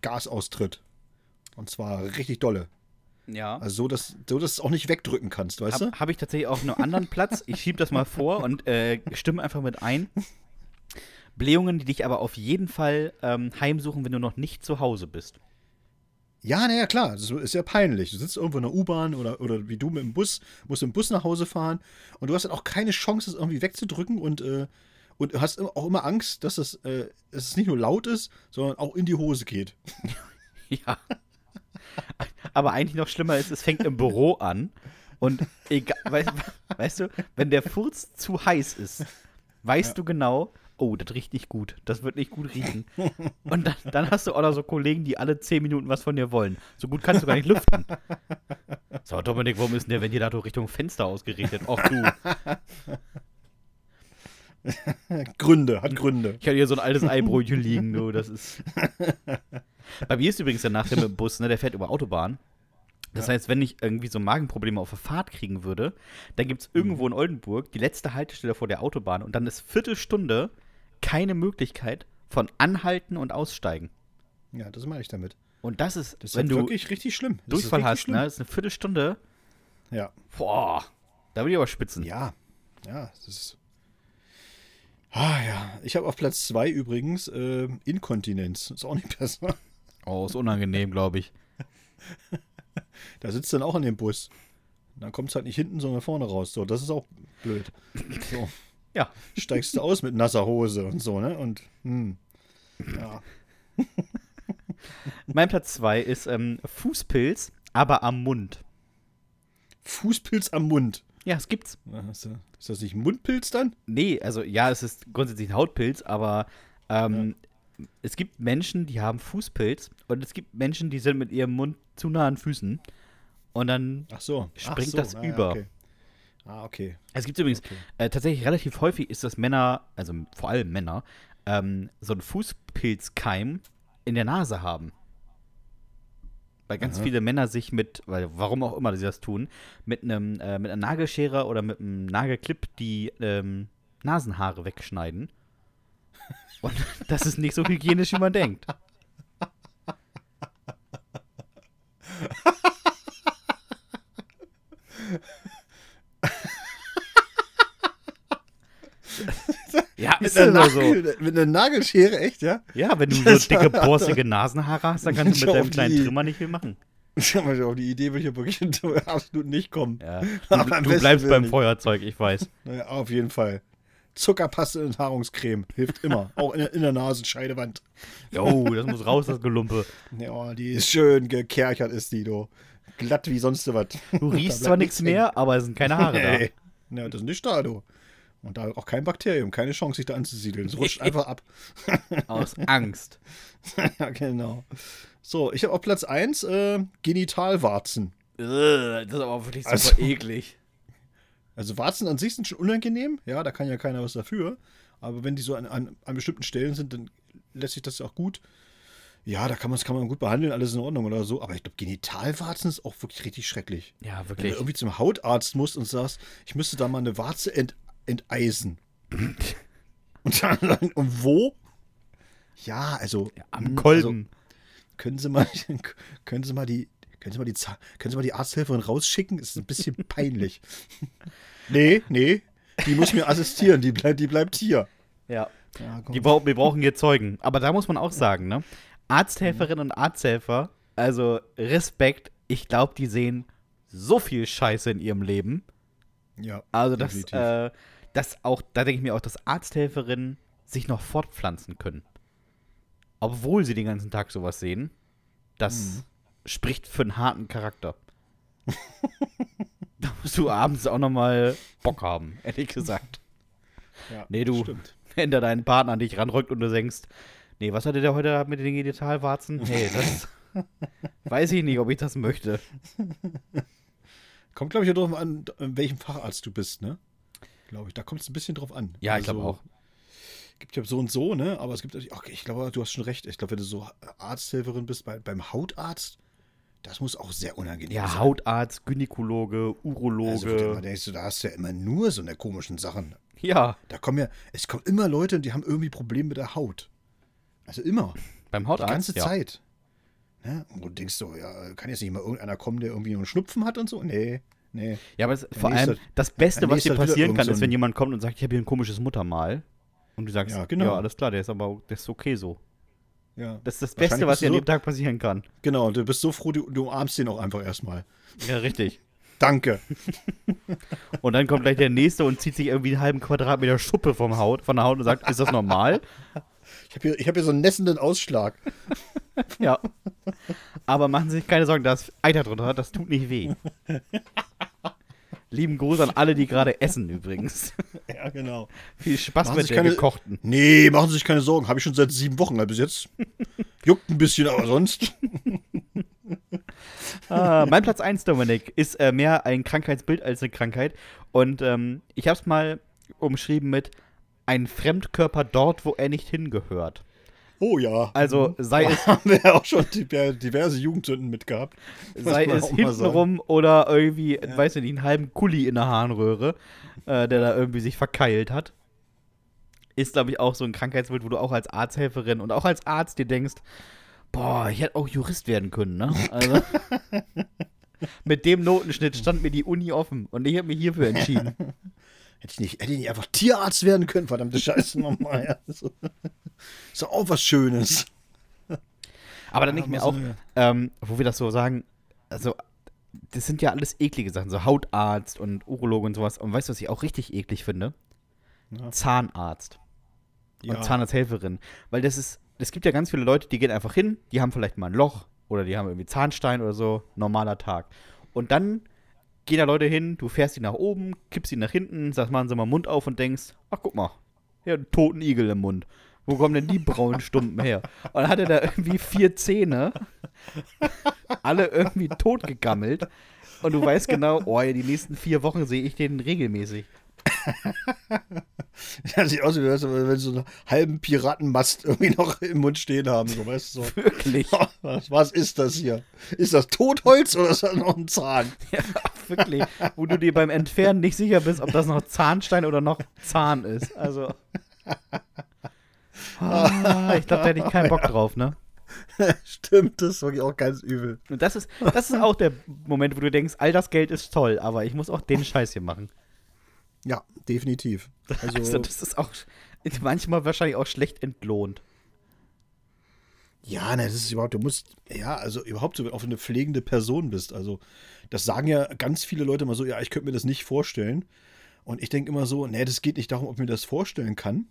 Gasaustritt. Und zwar richtig dolle. Ja. Also, so, dass, so, dass du es auch nicht wegdrücken kannst, weißt du? Habe hab ich tatsächlich auf einem anderen Platz. Ich schiebe das mal vor und äh, stimme einfach mit ein. Blähungen, die dich aber auf jeden Fall ähm, heimsuchen, wenn du noch nicht zu Hause bist. Ja, naja, klar, das ist ja peinlich. Du sitzt irgendwo in der U-Bahn oder, oder wie du mit dem Bus, musst im Bus nach Hause fahren und du hast dann auch keine Chance, das irgendwie wegzudrücken und, äh, und hast auch immer Angst, dass es, äh, dass es nicht nur laut ist, sondern auch in die Hose geht. Ja. Aber eigentlich noch schlimmer ist, es fängt im Büro an und egal, weißt, weißt du, wenn der Furz zu heiß ist, weißt du genau, oh, das riecht nicht gut, das wird nicht gut riechen. Und dann, dann hast du auch noch so Kollegen, die alle 10 Minuten was von dir wollen. So gut kannst du gar nicht lüften. So, Dominik, warum ist denn der Ventilator Richtung Fenster ausgerichtet? Ach du, Gründe, hat Gründe. ich hatte hier so ein altes Eibrötchen liegen, du, das ist. Bei mir ist übrigens der Nachteil mit dem Bus, ne, der fährt über Autobahn. Das heißt, wenn ich irgendwie so Magenprobleme auf der Fahrt kriegen würde, dann gibt es irgendwo in Oldenburg die letzte Haltestelle vor der Autobahn und dann ist Viertelstunde keine Möglichkeit von Anhalten und Aussteigen. Ja, das meine ich damit. Und das ist, Das ist wenn halt du wirklich richtig schlimm. Das ist Durchfall hast, schlimm. ne, ist eine Viertelstunde, Ja, boah, da würde ich aber spitzen. ja, ja, das ist. Ah ja, ich habe auf Platz zwei übrigens äh, Inkontinenz. Ist auch nicht besser. Oh, ist unangenehm, glaube ich. Da sitzt dann auch in dem Bus. Dann kommt es halt nicht hinten, sondern vorne raus. So, das ist auch blöd. So, Ja, steigst du aus mit nasser Hose und so, ne? Und, hm. Ja. mein Platz 2 ist ähm, Fußpilz, aber am Mund. Fußpilz am Mund. Ja, es gibt's. Ist das- ist das nicht ein Mundpilz dann? Nee, also ja, es ist grundsätzlich ein Hautpilz, aber ähm, es gibt Menschen, die haben Fußpilz und es gibt Menschen, die sind mit ihrem Mund zu nah an Füßen. Und dann, Ach so. Springt Ach so. das ah, ja, über. Okay. Ah, okay. es gibt übrigens Okay. äh, tatsächlich relativ häufig ist, dass Männer, also vor allem Männer, ähm, so einen Fußpilzkeim in der Nase haben. Weil ganz Aha. viele Männer sich mit, weil warum auch immer sie das tun, mit einem äh, mit einer Nagelschere oder mit einem Nagelclip die ähm, Nasenhaare wegschneiden. Und das ist nicht so hygienisch, wie man denkt. ja, Mit ist einer, immer so. Mit einer Nagelschere, echt, ja? Ja, wenn du so dicke, borstige Nasenhaare hast, dann kannst du mit deinem kleinen Trimmer nicht viel machen. Auf die Idee will ich ja wirklich absolut nicht kommen. Ja. Du, du bleibst beim nicht. Feuerzeug, ich weiß. Naja, auf jeden Fall. Zuckerpaste und Nahrungscreme hilft immer. auch in der, in der Nasenscheidewand. Jo, das muss raus, das Gelumpe. Ja, die ist schön gekerchert, ist die, du. Glatt wie sonst was. Du Da riechst zwar nichts mehr, aber es sind keine Haare Nee. Ja, das ist nicht da, du. Und da auch kein Bakterium, keine Chance, sich da anzusiedeln. Es rutscht einfach ab. Aus Angst. ja, genau. So, ich habe auf Platz 1 äh, Genitalwarzen. Das ist aber wirklich super Also- eklig. Also Warzen an sich sind schon unangenehm, ja, da kann ja keiner was dafür. Aber wenn die so an, an, an bestimmten Stellen sind, dann lässt sich das ja auch gut. Ja, da kann man es kann man gut behandeln, alles in Ordnung oder so. Aber ich glaube, Genitalwarzen ist auch wirklich richtig schrecklich. Ja, Wenn du wirklich. irgendwie zum Hautarzt musst und sagst, ich müsste da mal eine Warze ent, enteisen. und dann, und wo? Ja, also Am hm, Kolben. Also, können Sie mal, können Sie mal die, können Sie mal die, können Sie mal die Arzthelferin rausschicken? Ist ein bisschen peinlich. nee, nee, die muss mir assistieren. Die bleibt, die bleibt hier. ja. Ja. Die brau wir brauchen hier Zeugen. Aber da muss man auch sagen, ne? Arzthelferinnen und Arzthelfer, also Respekt, ich glaube, die sehen so viel Scheiße in ihrem Leben. ja, Also, definitiv. äh, dass auch, da denke ich mir auch, dass Arzthelferinnen sich noch fortpflanzen können. Obwohl sie den ganzen Tag sowas sehen. Das Mhm. spricht für einen harten Charakter. da musst du abends auch noch mal Bock haben, ehrlich gesagt. ja, nee, du- Stimmt. Wenn da dein Partner an dich ranrückt und du denkst, nee, was hatte der heute mit den Genitalwarzen? Nee, das weiß ich nicht, ob ich das möchte. Kommt, glaube ich, ja drauf an, welchem Facharzt du bist, ne? Glaube ich. Da kommt es ein bisschen drauf an. Ja, ich glaube Also, auch. Gibt ja so und so, ne? Aber es gibt natürlich, okay, ich glaube, du hast schon recht. Ich glaube, wenn du so Arzthelferin bist bei, beim Hautarzt, das muss auch sehr unangenehm Ja, sein. Hautarzt, Gynäkologe, Also, Urologe. da denkst du, da hast du ja immer nur so eine komischen Sachen. ja, Da kommen ja, es kommen immer Leute, die haben irgendwie Probleme mit der Haut. Also immer. beim Die Hautarzt. ganze ja. Zeit. Ne? Und du denkst so, ja, kann jetzt nicht mal irgendeiner kommen, der irgendwie einen Schnupfen hat und so? Nee, nee. Ja, aber es, vor allem, das Beste, was dir passieren kann, ist, wenn jemand kommt und sagt, ich habe hier ein komisches Muttermal. Und du sagst, Ja, ja, genau. alles klar, der ist aber, der ist okay so. Ja. Das ist das Beste, was dir an so- dem Tag passieren kann. Genau, du bist so froh, du, du umarmst den auch einfach erstmal. Ja, richtig. Danke. Und dann kommt gleich der nächste und zieht sich irgendwie einen halben Quadratmeter Schuppe vom Haut, von der Haut und sagt, ist das normal? Ich habe hier, ich hab hier so einen nässenden Ausschlag. Ja. Aber machen Sie sich keine Sorgen, da ist Eiter drunter, das tut nicht weh. Lieben Gruß an alle, die gerade essen übrigens. Ja, genau. Viel Spaß Machen mit der keine- gekochten. Nee, machen Sie sich keine Sorgen. Habe ich schon seit sieben Wochen bis jetzt. Juckt ein bisschen, aber sonst. Ah, mein Platz 1, Dominik, ist äh, mehr ein Krankheitsbild als eine Krankheit. Und ähm, ich habe es mal umschrieben mit ein Fremdkörper dort, wo er nicht hingehört. Oh ja. Also sei es, haben wir ja auch schon diver- diverse Jugendsünden mitgehabt. Sei es hintenrum oder irgendwie, weiß ich nicht, einen halben Kuli in der Harnröhre, äh, der da irgendwie sich verkeilt hat. Ist, glaube ich, auch so ein Krankheitsbild, wo du auch als Arzthelferin und auch als Arzt dir denkst, boah, ich hätte auch Jurist werden können, ne? Also, mit dem Notenschnitt stand mir die Uni offen und ich habe mich hierfür entschieden. Hätte ich, nicht, hätte ich nicht einfach Tierarzt werden können, verdammte Scheiße nochmal. Ja. So. Ist doch auch was Schönes. Aber dann denke ich mir auch, ähm, wo wir das so sagen, also, das sind ja alles eklige Sachen, so Hautarzt und Urologe und sowas. Und weißt du, was ich auch richtig eklig finde? Ja. Zahnarzt. Ja. und Zahnarzthelferin. Weil das ist, es gibt ja ganz viele Leute, die gehen einfach hin, die haben vielleicht mal ein Loch oder die haben irgendwie Zahnstein oder so, normaler Tag. Und dann gehen da Leute hin, du fährst sie nach oben, kippst sie nach hinten, sagst, machen sie mal Mund auf und denkst, ach guck mal, ja, einen toten Igel im Mund. Wo kommen denn die braunen Stumpen her? Und dann hat er da irgendwie vier Zähne, alle irgendwie totgegammelt. Und du weißt genau, oh, die nächsten vier Wochen sehe ich den regelmäßig. Ja, sieht aus, wie wenn sie so einen halben Piratenmast irgendwie noch im Mund stehen haben. So, weißt du, so. Wirklich. Was, was ist das hier? Ist das Totholz oder ist das noch ein Zahn? Ja, wirklich. Wo du dir beim Entfernen nicht sicher bist, ob das noch Zahnstein oder noch Zahn ist. Also. Ah, ich glaube, da hätte ich keinen Bock drauf, ne? Stimmt, das ist wirklich auch ganz übel. Und das ist, das ist auch der Moment, wo du denkst, all das Geld ist toll, aber ich muss auch den Scheiß hier machen. Ja, definitiv. Also, Also, das ist auch manchmal wahrscheinlich auch schlecht entlohnt. ja, ne, das ist überhaupt, du musst, ja, also überhaupt so, wenn du auch eine pflegende Person bist. Also, das sagen ja ganz viele Leute immer so, ja, ich könnte mir das nicht vorstellen. Und ich denke immer so, nee, das geht nicht darum, ob ich mir das vorstellen kann,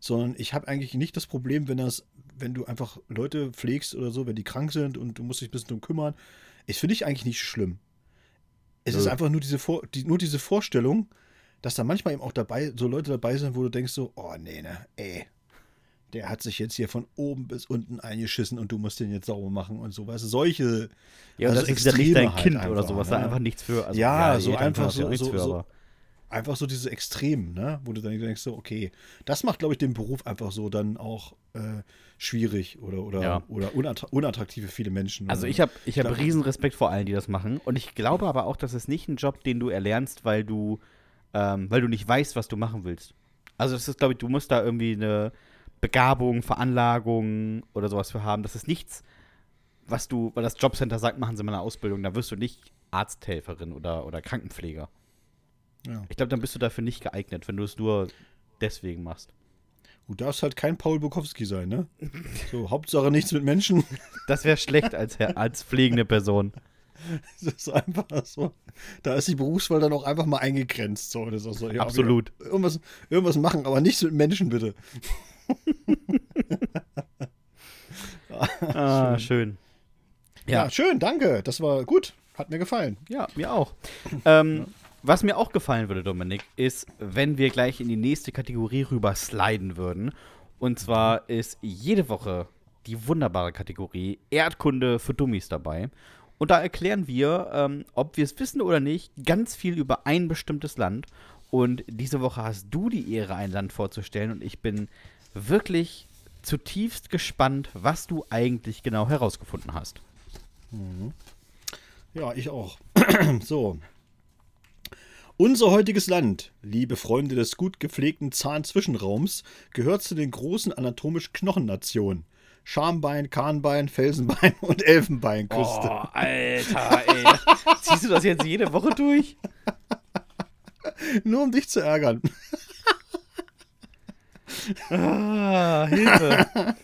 sondern ich habe eigentlich nicht das Problem, wenn das, wenn du einfach Leute pflegst oder so, wenn die krank sind und du musst dich ein bisschen drum kümmern. Ich finde ich eigentlich nicht schlimm. Es Nö. ist einfach nur diese, Vor die, nur diese Vorstellung, dass da manchmal eben auch dabei, so Leute dabei sind, wo du denkst so, oh nee, ne, ey, der hat sich jetzt hier von oben bis unten eingeschissen und du musst den jetzt sauber machen und so, du, solche, Ja, Also das ist ja nicht dein halt Kind oder einfach, sowas, ne? da einfach nichts für. Also, Ja, so jeder einfach ja so- so- für, so- einfach so diese Extremen, ne, wo du dann denkst so, okay, das macht, glaube ich, den Beruf einfach so dann auch äh, schwierig oder, oder, Ja. oder unattra unattraktiv für viele Menschen. Also oder- ich habe ich hab riesen Respekt vor allen, die das machen. Und ich glaube aber auch, das ist nicht ein Job, den du erlernst, weil du, ähm, weil du nicht weißt, was du machen willst. Also das ist, glaube ich, du musst da irgendwie eine Begabung, Veranlagung oder sowas für haben. Das ist nichts, was du, weil das Jobcenter sagt, machen sie mal eine Ausbildung, da wirst du nicht Arzthelferin oder, oder Krankenpfleger. ja. Ich glaube, dann bist du dafür nicht geeignet, wenn du es nur deswegen machst. Du darfst halt kein Paul Bukowski sein, ne? So, Hauptsache nichts mit Menschen. Das wäre schlecht als, als pflegende Person. Das ist einfach so. Da ist die Berufswahl dann auch einfach mal eingegrenzt. So, das ist auch so, ja, Absolut. Irgendwas, irgendwas machen, aber nichts mit Menschen, bitte. Ah, schön. Ja. Ja, schön, danke. Das war gut. Hat mir gefallen. Ja, mir auch. Ähm, was mir auch gefallen würde, Dominik, ist, wenn wir gleich in die nächste Kategorie rüber sliden würden. Und zwar ist jede Woche die wunderbare Kategorie Erdkunde für Dummies dabei. Und da erklären wir, ähm, ob wir es wissen oder nicht, ganz viel über ein bestimmtes Land. Und diese Woche hast du die Ehre, ein Land vorzustellen. Und ich bin wirklich zutiefst gespannt, was du eigentlich genau herausgefunden hast. Ja, ich auch. so. Unser heutiges Land, liebe Freunde des gut gepflegten Zahnzwischenraums, gehört zu den großen anatomisch Knochennationen. Schambein, Kahnbein, Felsenbein und Elfenbeinküste. Oh, Alter, ey. Ziehst du das jetzt jede Woche durch? Nur um dich zu ärgern. Ah, Hilfe.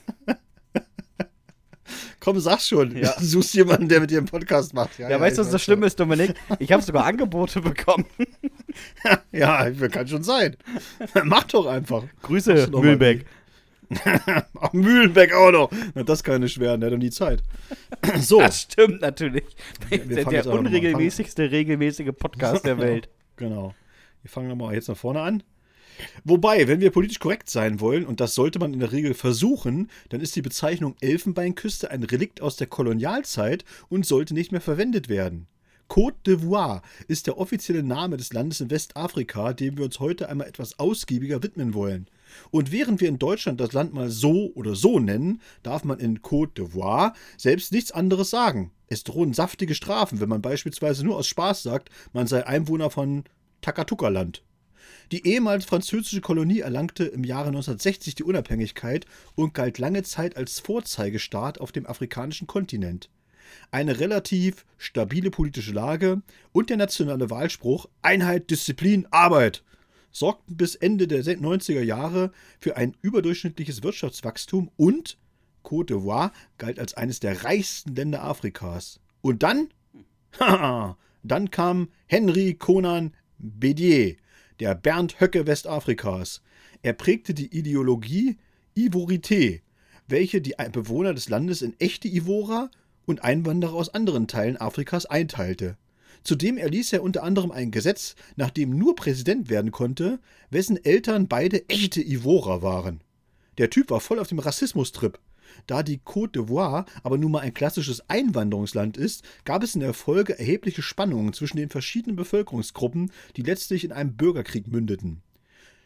Komm, sag's schon. Ja. Du suchst jemanden, der mit dir einen Podcast macht. Ja, weißt du, was das Schlimme ist, Dominik? Ich habe sogar Angebote bekommen. Ja, kann schon sein. Mach doch einfach. Grüße, Mühlbeck. Ach, Mühlenbeck auch noch. Na, das kann nicht werden, der hat doch nie Zeit. So. Das stimmt natürlich. Wir- wir der mal unregelmäßigste, regelmäßige Podcast der Welt. Genau. Wir fangen nochmal jetzt nach vorne an. Wobei, wenn wir politisch korrekt sein wollen, und das sollte man in der Regel versuchen, dann ist die Bezeichnung Elfenbeinküste ein Relikt aus der Kolonialzeit und sollte nicht mehr verwendet werden. Côte d'Ivoire ist der offizielle Name des Landes in Westafrika, dem wir uns heute einmal etwas ausgiebiger widmen wollen. Und während wir in Deutschland das Land mal so oder so nennen, darf man in Côte d'Ivoire selbst nichts anderes sagen. Es drohen saftige Strafen, wenn man beispielsweise nur aus Spaß sagt, man sei Einwohner von Takatuka-Land. Die ehemals französische Kolonie erlangte im Jahre 1960 die Unabhängigkeit und galt lange Zeit als Vorzeigestaat auf dem afrikanischen Kontinent. Eine relativ stabile politische Lage und der nationale Wahlspruch Einheit, Disziplin, Arbeit sorgten bis Ende der 90er Jahre für ein überdurchschnittliches Wirtschaftswachstum und Côte d'Ivoire galt als eines der reichsten Länder Afrikas. Und dann? Haha, dann kam Henry Conan Bédier, der Bernd Höcke Westafrikas. Er prägte die Ideologie Ivorité, welche die Bewohner des Landes in echte Ivorer und Einwanderer aus anderen Teilen Afrikas einteilte. Zudem erließ er unter anderem ein Gesetz, nach dem nur Präsident werden konnte, wessen Eltern beide echte Ivorer waren. Der Typ war voll auf dem Rassismustrip. Da die Côte d'Ivoire aber nun mal ein klassisches Einwanderungsland ist, gab es in der Folge erhebliche Spannungen zwischen den verschiedenen Bevölkerungsgruppen, die letztlich in einem Bürgerkrieg mündeten.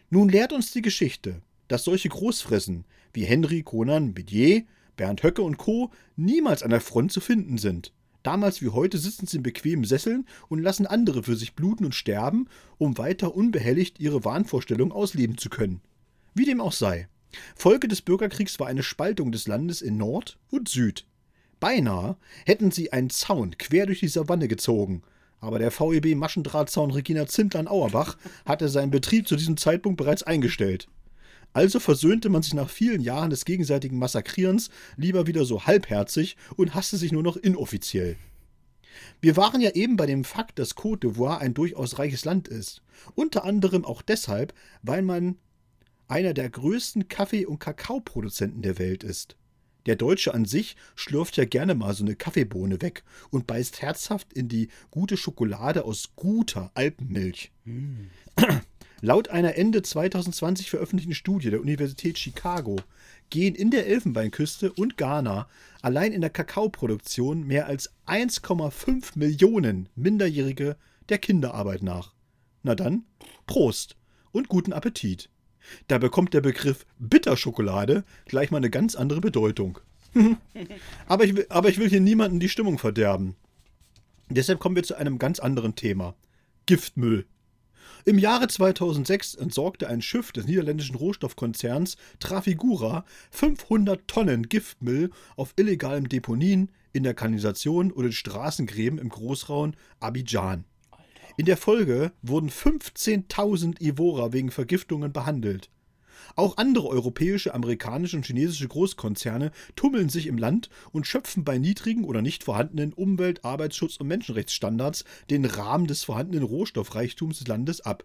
Nun lehrt uns die Geschichte, dass solche Großfressen wie Henry Conan Bédier, Bernd Höcke und Co. niemals an der Front zu finden sind. Damals wie heute sitzen sie in bequemen Sesseln und lassen andere für sich bluten und sterben, um weiter unbehelligt ihre Wahnvorstellungen ausleben zu können. Wie dem auch sei. Folge des Bürgerkriegs war eine Spaltung des Landes in Nord und Süd. Beinahe hätten sie einen Zaun quer durch die Savanne gezogen, aber der VEB Maschendrahtzaun Regina Zindlan-Auerbach hatte seinen Betrieb zu diesem Zeitpunkt bereits eingestellt. Also versöhnte man sich nach vielen Jahren des gegenseitigen Massakrierens lieber wieder so halbherzig und hasste sich nur noch inoffiziell. Wir waren ja eben bei dem Fakt, dass Côte d'Ivoire ein durchaus reiches Land ist. Unter anderem auch deshalb, weil man einer der größten Kaffee- und Kakaoproduzenten der Welt ist. Der Deutsche an sich schlürft ja gerne mal so eine Kaffeebohne weg und beißt herzhaft in die gute Schokolade aus guter Alpenmilch. Laut einer Ende 2020 veröffentlichten Studie der Universität Chicago gehen in der Elfenbeinküste und Ghana allein in der Kakaoproduktion mehr als 1,5 Millionen Minderjährige der Kinderarbeit nach. Na dann, Prost und guten Appetit. Da bekommt der Begriff Bitterschokolade gleich mal eine ganz andere Bedeutung. aber, ich will, aber ich will hier niemanden die Stimmung verderben. Deshalb kommen wir zu einem ganz anderen Thema. Giftmüll. Im Jahre 2006 entsorgte ein Schiff des niederländischen Rohstoffkonzerns Trafigura 500 Tonnen Giftmüll auf illegalen Deponien in der Kanalisation oder den Straßengräben im Großraum Abidjan. In der Folge wurden 15.000 Ivorer wegen Vergiftungen behandelt. Auch andere europäische, amerikanische und chinesische Großkonzerne tummeln sich im Land und schöpfen bei niedrigen oder nicht vorhandenen Umwelt-, Arbeitsschutz- und Menschenrechtsstandards den Rahmen des vorhandenen Rohstoffreichtums des Landes ab.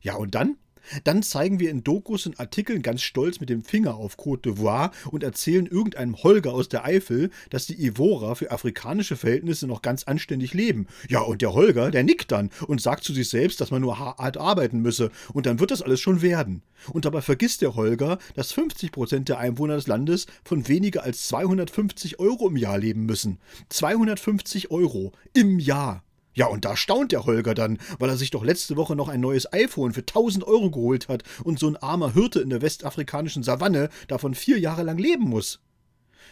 Ja, und dann? Dann zeigen wir in Dokus und Artikeln ganz stolz mit dem Finger auf Côte d'Ivoire und erzählen irgendeinem Holger aus der Eifel, dass die Ivorer für afrikanische Verhältnisse noch ganz anständig leben. Ja, und der Holger, der nickt dann und sagt zu sich selbst, dass man nur hart arbeiten müsse und dann wird das alles schon werden. Und dabei vergisst der Holger, dass 50 Prozent der Einwohner des Landes von weniger als 250 Euro im Jahr leben müssen. 250 Euro im Jahr. Ja, und da staunt der Holger dann, weil er sich doch letzte Woche noch ein neues iPhone für 1000 Euro geholt hat und so ein armer Hirte in der westafrikanischen Savanne davon vier Jahre lang leben muss.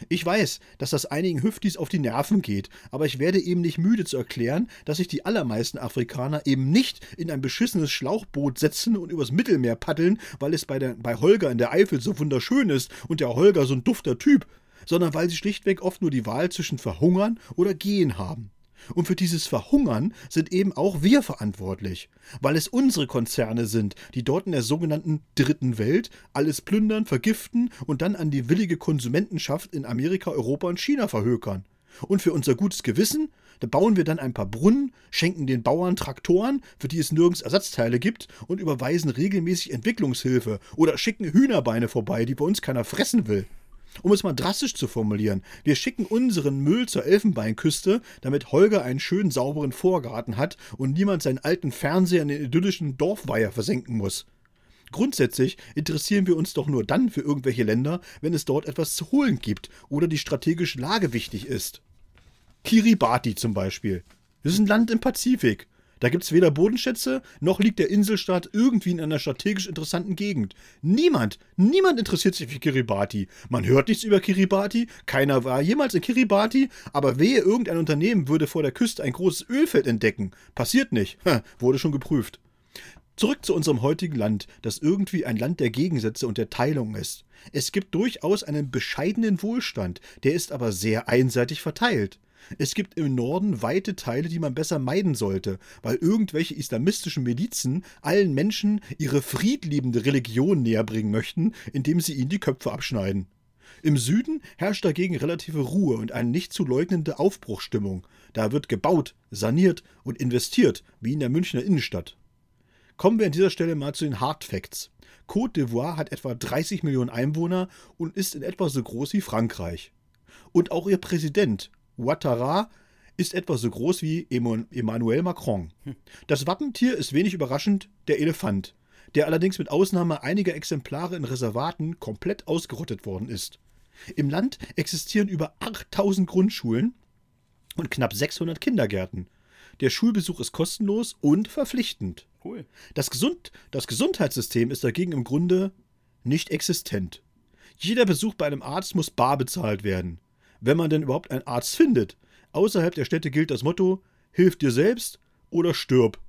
Ich weiß, dass das einigen Hüftis auf die Nerven geht, aber ich werde eben nicht müde zu erklären, dass sich die allermeisten Afrikaner eben nicht in ein beschissenes Schlauchboot setzen und übers Mittelmeer paddeln, weil es bei, der, bei Holger in der Eifel so wunderschön ist und der Holger so ein dufter Typ, sondern weil sie schlichtweg oft nur die Wahl zwischen verhungern oder gehen haben. Und für dieses Verhungern sind eben auch wir verantwortlich, weil es unsere Konzerne sind, die dort in der sogenannten Dritten Welt alles plündern, vergiften und dann an die willige Konsumentenschaft in Amerika, Europa und China verhökern. Und für unser gutes Gewissen, da bauen wir dann ein paar Brunnen, schenken den Bauern Traktoren, für die es nirgends Ersatzteile gibt, und überweisen regelmäßig Entwicklungshilfe oder schicken Hühnerbeine vorbei, die bei uns keiner fressen will. Um es mal drastisch zu formulieren, wir schicken unseren Müll zur Elfenbeinküste, damit Holger einen schönen sauberen Vorgarten hat und niemand seinen alten Fernseher in den idyllischen Dorfweiher versenken muss. Grundsätzlich interessieren wir uns doch nur dann für irgendwelche Länder, wenn es dort etwas zu holen gibt oder die strategische Lage wichtig ist. Kiribati zum Beispiel. Das ist ein Land im Pazifik. Da gibt es weder Bodenschätze, noch liegt der Inselstaat irgendwie in einer strategisch interessanten Gegend. Niemand, niemand interessiert sich für Kiribati. Man hört nichts über Kiribati, keiner war jemals in Kiribati, aber wehe, irgendein Unternehmen würde vor der Küste ein großes Ölfeld entdecken. Passiert nicht. Ha, wurde schon geprüft. Zurück zu unserem heutigen Land, das irgendwie ein Land der Gegensätze und der Teilung ist. Es gibt durchaus einen bescheidenen Wohlstand, der ist aber sehr einseitig verteilt. Es gibt im Norden weite Teile, die man besser meiden sollte, weil irgendwelche islamistischen Milizen allen Menschen ihre friedliebende Religion näherbringen möchten, indem sie ihnen die Köpfe abschneiden. Im Süden herrscht dagegen relative Ruhe und eine nicht zu leugnende Aufbruchsstimmung. Da wird gebaut, saniert und investiert, wie in der Münchner Innenstadt. Kommen wir an dieser Stelle mal zu den Hard Facts. Côte d'Ivoire hat etwa 30 Millionen Einwohner und ist in etwa so groß wie Frankreich. Und auch ihr Präsident, Ouattara ist etwa so groß wie Emmanuel Macron. Das Wappentier ist wenig überraschend der Elefant, der allerdings mit Ausnahme einiger Exemplare in Reservaten komplett ausgerottet worden ist. Im Land existieren über 8000 Grundschulen und knapp 600 Kindergärten. Der Schulbesuch ist kostenlos und verpflichtend. Cool. Das, Gesund das Gesundheitssystem ist dagegen im Grunde nicht existent. Jeder Besuch bei einem Arzt muss bar bezahlt werden wenn man denn überhaupt einen Arzt findet. Außerhalb der Städte gilt das Motto: Hilf dir selbst oder stirb.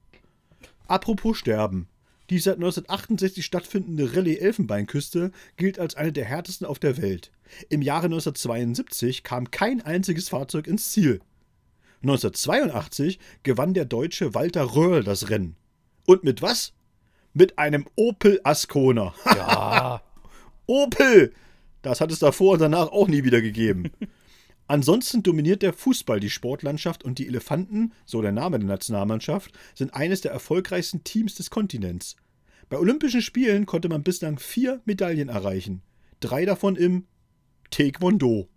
Apropos Sterben. Die seit 1968 stattfindende Rallye-Elfenbeinküste gilt als eine der härtesten auf der Welt. Im Jahre 1972 kam kein einziges Fahrzeug ins Ziel. 1982 gewann der Deutsche Walter Röhrl das Rennen. Und mit was? Mit einem Opel Ascona. Ja. Opel! Das hat es davor und danach auch nie wieder gegeben. Ansonsten dominiert der Fußball die Sportlandschaft und die Elefanten, so der Name der Nationalmannschaft, sind eines der erfolgreichsten Teams des Kontinents. Bei Olympischen Spielen konnte man bislang vier Medaillen erreichen. Drei davon im Taekwondo.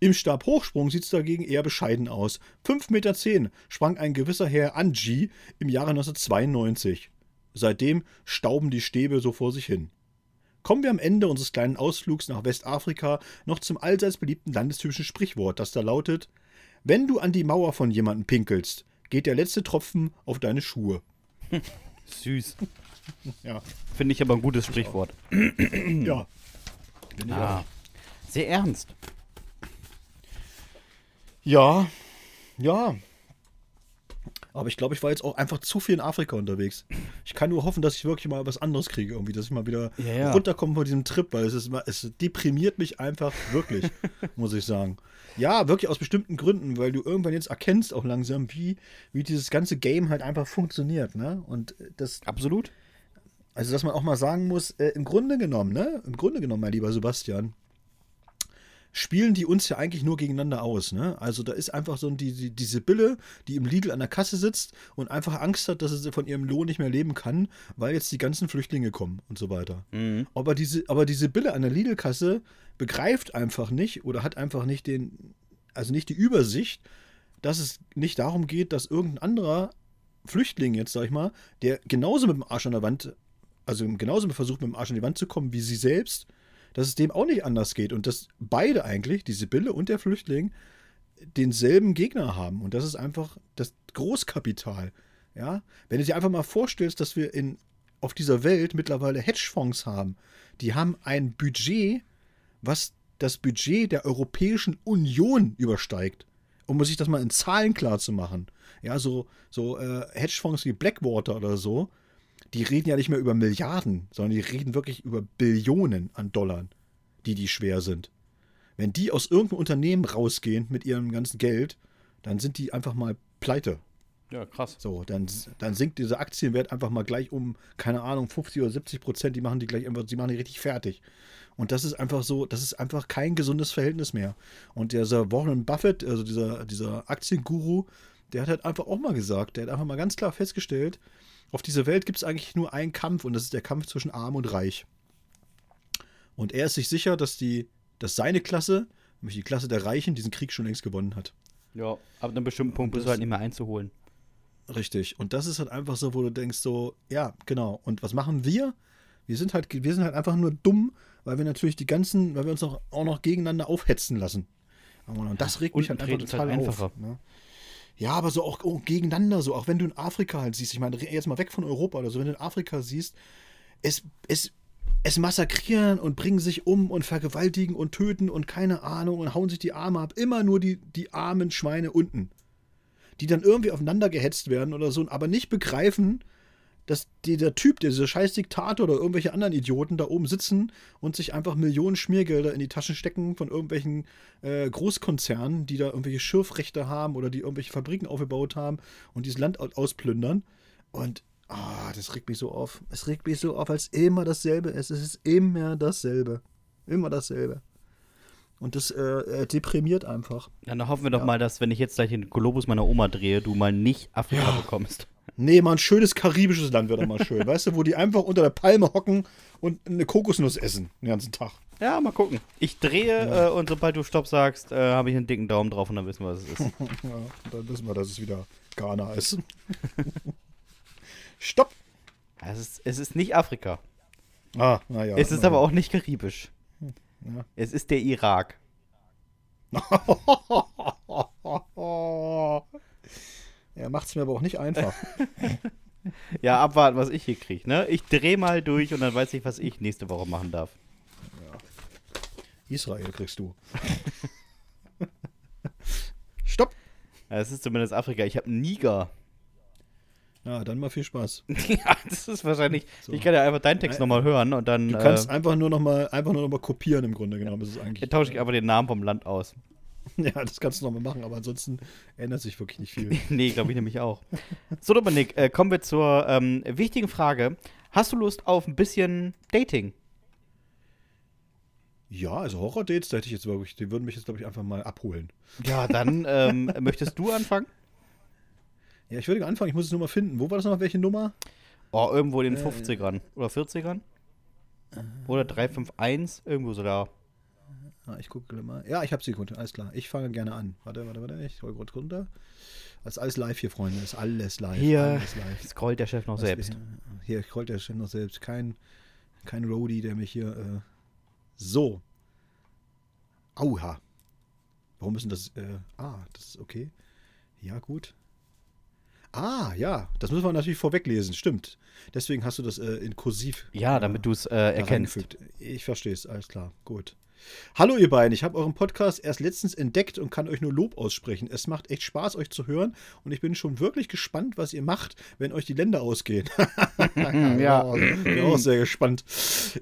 Im Stabhochsprung sieht es dagegen eher bescheiden aus. 5,10 Meter sprang ein gewisser Herr Anji im Jahre 1992. Seitdem stauben die Stäbe so vor sich hin kommen wir am Ende unseres kleinen Ausflugs nach Westafrika noch zum allseits beliebten landestypischen Sprichwort, das da lautet: Wenn du an die Mauer von jemandem pinkelst, geht der letzte Tropfen auf deine Schuhe. Süß. Ja. Finde ich aber ein gutes Sprichwort. ja. Ah. Sehr ernst. Ja. Ja. Aber ich glaube, ich war jetzt auch einfach zu viel in Afrika unterwegs. Ich kann nur hoffen, dass ich wirklich mal was anderes kriege, irgendwie, dass ich mal wieder Ja, ja. runterkomme von diesem Trip, weil es, ist, immer- es deprimiert mich einfach wirklich, muss ich sagen. Ja, wirklich aus bestimmten Gründen, weil du irgendwann jetzt erkennst auch langsam, wie, wie dieses ganze Game halt einfach funktioniert, ne? Und das, Absolut. also dass man auch mal sagen muss, äh, im Grunde genommen, ne? Im Grunde genommen, mein lieber Sebastian, spielen die uns ja eigentlich nur gegeneinander aus, ne? Also da ist einfach so die, die, die Sibylle, die im Lidl an der Kasse sitzt und einfach Angst hat, dass sie von ihrem Lohn nicht mehr leben kann, weil jetzt die ganzen Flüchtlinge kommen und so weiter. Mhm. Aber diese, aber die Sibylle an der Lidl-Kasse begreift einfach nicht oder hat einfach nicht den, also nicht die Übersicht, dass es nicht darum geht, dass irgendein anderer Flüchtling jetzt, sag ich mal, der genauso mit dem Arsch an der Wand, also genauso versucht, mit dem Arsch an die Wand zu kommen wie sie selbst, dass es dem auch nicht anders geht und dass beide eigentlich, die Sibylle und der Flüchtling, denselben Gegner haben. Und das ist einfach das Großkapital. Ja? Wenn du dir einfach mal vorstellst, dass wir in, auf dieser Welt mittlerweile Hedgefonds haben, die haben ein Budget, was das Budget der Europäischen Union übersteigt. Um sich das mal in Zahlen klar zu machen. Ja, so, so äh, Hedgefonds wie Blackwater oder so, die reden ja nicht mehr über Milliarden, sondern die reden wirklich über Billionen an Dollar, die die schwer sind. Wenn die aus irgendeinem Unternehmen rausgehen mit ihrem ganzen Geld, dann sind die einfach mal pleite. Ja, krass. So, dann, dann sinkt dieser Aktienwert einfach mal gleich um, keine Ahnung, 50 oder 70 Prozent. Die machen die gleich einfach, die machen die richtig fertig. Und das ist einfach so, das ist einfach kein gesundes Verhältnis mehr. Und dieser Warren Buffett, also dieser, dieser Aktienguru, der hat halt einfach auch mal gesagt, der hat einfach mal ganz klar festgestellt, auf dieser Welt gibt es eigentlich nur einen Kampf und das ist der Kampf zwischen Arm und Reich. Und er ist sich sicher, dass die, dass seine Klasse, nämlich die Klasse der Reichen, diesen Krieg schon längst gewonnen hat. Ja, ab einem bestimmten Punkt bist du halt nicht mehr einzuholen. Richtig. Und das ist halt einfach so, wo du denkst, so, ja, genau. Und was machen wir? Wir sind halt, wir sind halt einfach nur dumm, weil wir natürlich die ganzen, weil wir uns auch, auch noch gegeneinander aufhetzen lassen. Und das regt mich halt einfach total halt auf. Ne? Ja, aber so auch oh, gegeneinander, so auch wenn du in Afrika halt siehst, ich meine, jetzt mal weg von Europa oder so, wenn du in Afrika siehst, es, es, es massakrieren und bringen sich um und vergewaltigen und töten und keine Ahnung und hauen sich die Arme ab. Immer nur die, die armen Schweine unten die dann irgendwie aufeinander gehetzt werden oder so, aber nicht begreifen, dass dieser Typ, dieser scheiß Diktator oder irgendwelche anderen Idioten da oben sitzen und sich einfach Millionen Schmiergelder in die Taschen stecken von irgendwelchen äh, Großkonzernen, die da irgendwelche Schürfrechte haben oder die irgendwelche Fabriken aufgebaut haben und dieses Land ausplündern. Und ah, das regt mich so auf. Es regt mich so auf, als immer dasselbe ist. Es ist immer dasselbe. Immer dasselbe. Und das äh, äh, deprimiert einfach. Ja, dann hoffen wir doch ja. mal, dass, wenn ich jetzt gleich den Globus meiner Oma drehe, du mal nicht Afrika ja. bekommst. Nee, mal ein schönes karibisches Land wäre doch mal schön, weißt du, wo die einfach unter der Palme hocken und eine Kokosnuss essen den ganzen Tag. Ja, mal gucken. Ich drehe ja. äh, und sobald du Stopp sagst, äh, habe ich einen dicken Daumen drauf und dann wissen wir, was es ist. ja, dann wissen wir, dass es wieder Ghana ist. Stopp! Es ist, es ist nicht Afrika. Ah, naja. Es ist na aber auch nicht karibisch. Ja. Es ist der Irak. Er macht es mir aber auch nicht einfach. ja, abwarten, was ich hier kriege. Ne? Ich drehe mal durch und dann weiß ich, was ich nächste Woche machen darf. Ja. Israel kriegst du. Stopp! Es ist zumindest Afrika. Ich habe Niger. Ja, dann mal viel Spaß. ja, das ist wahrscheinlich. So. Ich kann ja einfach deinen Text nochmal hören und dann. Du kannst äh, einfach nur nochmal einfach nur noch mal kopieren im Grunde genommen. Ist eigentlich, dann tausche ich aber den Namen vom Land aus. Ja, das kannst du nochmal machen, aber ansonsten ändert sich wirklich nicht viel. nee, glaube ich nämlich auch. So, Dominik, äh, kommen wir zur ähm, wichtigen Frage. Hast du Lust auf ein bisschen Dating? Ja, also Horror-Dates, da hätte ich jetzt wirklich, die würden mich jetzt, glaube ich, einfach mal abholen. Ja, dann ähm, möchtest du anfangen? Ja, ich würde anfangen, ich muss es nur mal finden. Wo war das nochmal? Welche Nummer? Oh, irgendwo in den äh, 50ern. Oder 40ern? Äh, oder 351, irgendwo so da. Ah, ich gucke mal. Ja, ich habe sie gefunden, alles klar. Ich fange gerne an. Warte, warte, warte, ich hole kurz runter. Das ist alles live hier, Freunde. Das ist alles live. Hier alles live. scrollt der Chef noch Was selbst. Hier, hier scrollt der Chef noch selbst. Kein, kein Roadie, der mich hier. Äh so. Auha. Warum müssen das. Äh ah, das ist okay. Ja, gut. Ah, ja, das müssen wir natürlich vorweglesen, stimmt. Deswegen hast du das äh, in kursiv. Ja, damit du es äh, erkennst. Ich verstehe es, alles klar, gut. Hallo ihr beiden, ich habe euren Podcast erst letztens entdeckt und kann euch nur Lob aussprechen. Es macht echt Spaß, euch zu hören und ich bin schon wirklich gespannt, was ihr macht, wenn euch die Länder ausgehen. ja, bin auch sehr gespannt.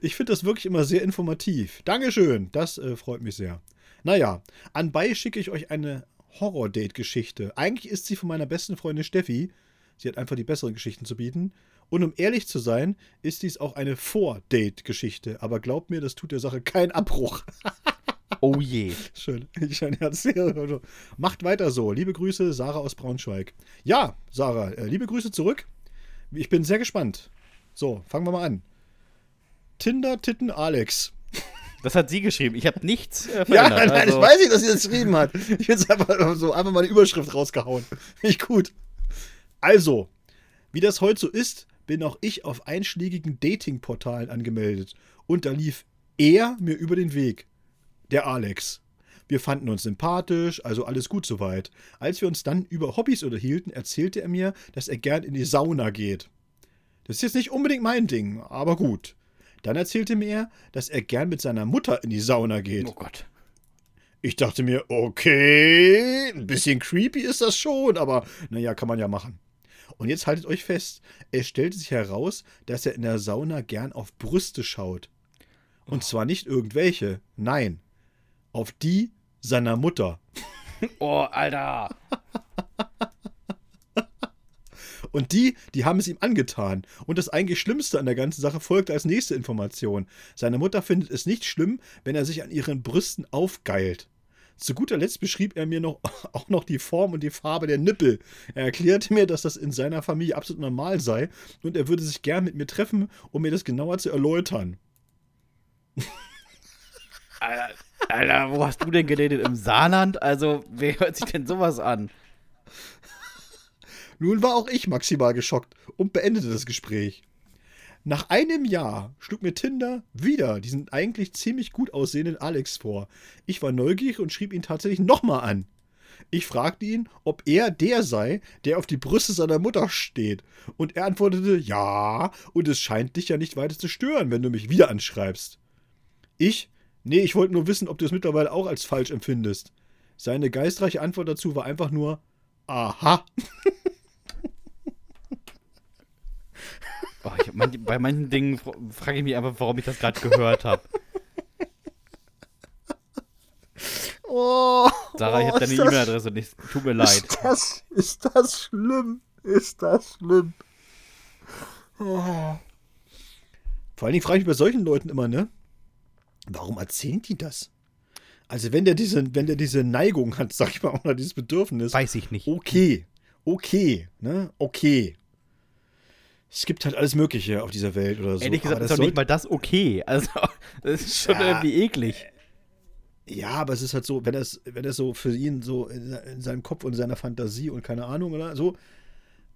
Ich finde das wirklich immer sehr informativ. Dankeschön, das äh, freut mich sehr. Naja, anbei schicke ich euch eine Horror-Date-Geschichte. Eigentlich ist sie von meiner besten Freundin Steffi. Sie hat einfach die besseren Geschichten zu bieten. Und um ehrlich zu sein, ist dies auch eine Vor-Date-Geschichte. Aber glaubt mir, das tut der Sache keinen Abbruch. oh je. Schön. Ich erzähle. Macht weiter so. Liebe Grüße, Sarah aus Braunschweig. Ja, Sarah, äh, liebe Grüße zurück. Ich bin sehr gespannt. So, fangen wir mal an. Tinder Titten Alex. Das hat sie geschrieben. Ich habe nichts äh, Ja, nein, also. ich weiß nicht, dass sie das geschrieben hat. Ich habe einfach so einfach mal eine Überschrift rausgehauen. Ich gut. Also, wie das heute so ist, bin auch ich auf einschlägigen Datingportalen angemeldet. Und da lief er mir über den Weg. Der Alex. Wir fanden uns sympathisch, also alles gut soweit. Als wir uns dann über Hobbys unterhielten, erzählte er mir, dass er gern in die Sauna geht. Das ist jetzt nicht unbedingt mein Ding, aber gut. Dann erzählte mir er, dass er gern mit seiner Mutter in die Sauna geht. Oh Gott. Ich dachte mir, okay, ein bisschen creepy ist das schon, aber naja, kann man ja machen. Und jetzt haltet euch fest, es stellte sich heraus, dass er in der Sauna gern auf Brüste schaut. Und oh. zwar nicht irgendwelche, nein, auf die seiner Mutter. Oh, Alter. Und die, die haben es ihm angetan. Und das eigentlich Schlimmste an der ganzen Sache folgt als nächste Information. Seine Mutter findet es nicht schlimm, wenn er sich an ihren Brüsten aufgeilt. Zu guter Letzt beschrieb er mir noch, auch noch die Form und die Farbe der Nippel. Er erklärte mir, dass das in seiner Familie absolut normal sei und er würde sich gern mit mir treffen, um mir das genauer zu erläutern. Alter, Alter, wo hast du denn geredet? Im Saarland? Also, wer hört sich denn sowas an? Nun war auch ich maximal geschockt und beendete das Gespräch. Nach einem Jahr schlug mir Tinder wieder diesen eigentlich ziemlich gut aussehenden Alex vor. Ich war neugierig und schrieb ihn tatsächlich nochmal an. Ich fragte ihn, ob er der sei, der auf die Brüste seiner Mutter steht. Und er antwortete, ja, und es scheint dich ja nicht weiter zu stören, wenn du mich wieder anschreibst. Ich, nee, ich wollte nur wissen, ob du es mittlerweile auch als falsch empfindest. Seine geistreiche Antwort dazu war einfach nur, aha. Oh, ich, manch, bei manchen Dingen frage ich mich einfach, warum ich das gerade gehört habe. Oh, Sarah, ich oh, habe deine ist das- E-Mail-Adresse nicht. Tut mir leid. Ist das, ist das schlimm? Ist das schlimm? Oh. Vor allen Dingen frage ich mich bei solchen Leuten immer, ne? Warum erzählen die das? Also wenn der diese, wenn der diese Neigung hat, sag ich mal, oder dieses Bedürfnis, Weiß ich nicht. okay, okay, ne? Okay. Es gibt halt alles Mögliche auf dieser Welt oder so. Ehrlich gesagt aber ist das doch nicht mal das okay. Also, das ist schon Ja. irgendwie eklig. Ja, aber es ist halt so, wenn es, wenn es so für ihn so in, in seinem Kopf und in seiner Fantasie und keine Ahnung oder so.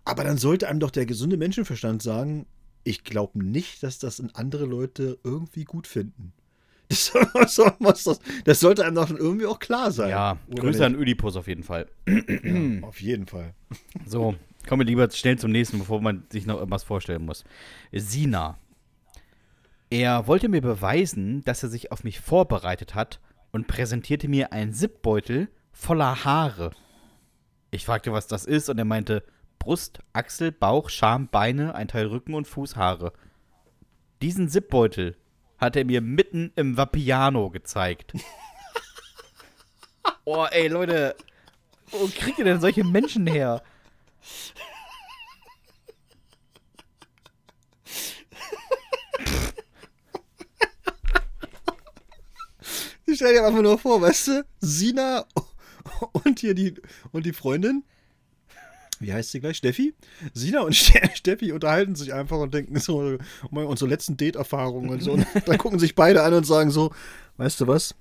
Aber dann sollte einem doch der gesunde Menschenverstand sagen, ich glaube nicht, dass das andere Leute irgendwie gut finden. Das, das, das sollte einem doch irgendwie auch klar sein. Ja, Grüße an Ödipus auf jeden Fall. Ja, auf jeden Fall. So, kommen wir lieber schnell zum nächsten, bevor man sich noch irgendwas vorstellen muss. Sina. Er wollte mir beweisen, dass er sich auf mich vorbereitet hat und präsentierte mir einen Zipbeutel voller Haare. Ich fragte, was das ist, und er meinte Brust, Achsel, Bauch, Scham, Beine, ein Teil Rücken und Fußhaare. Diesen Zipbeutel hat er mir mitten im Vapiano gezeigt. oh, ey, Leute, wo kriegt ihr denn solche Menschen her? Ich stell dir einfach nur vor, weißt du, Sina und hier die, und die Freundin, wie heißt sie gleich? Steffi? Sina und Ste- Steffi unterhalten sich einfach und denken so unsere letzten Date-Erfahrungen und so. Und dann gucken sich beide an und sagen so, weißt du was?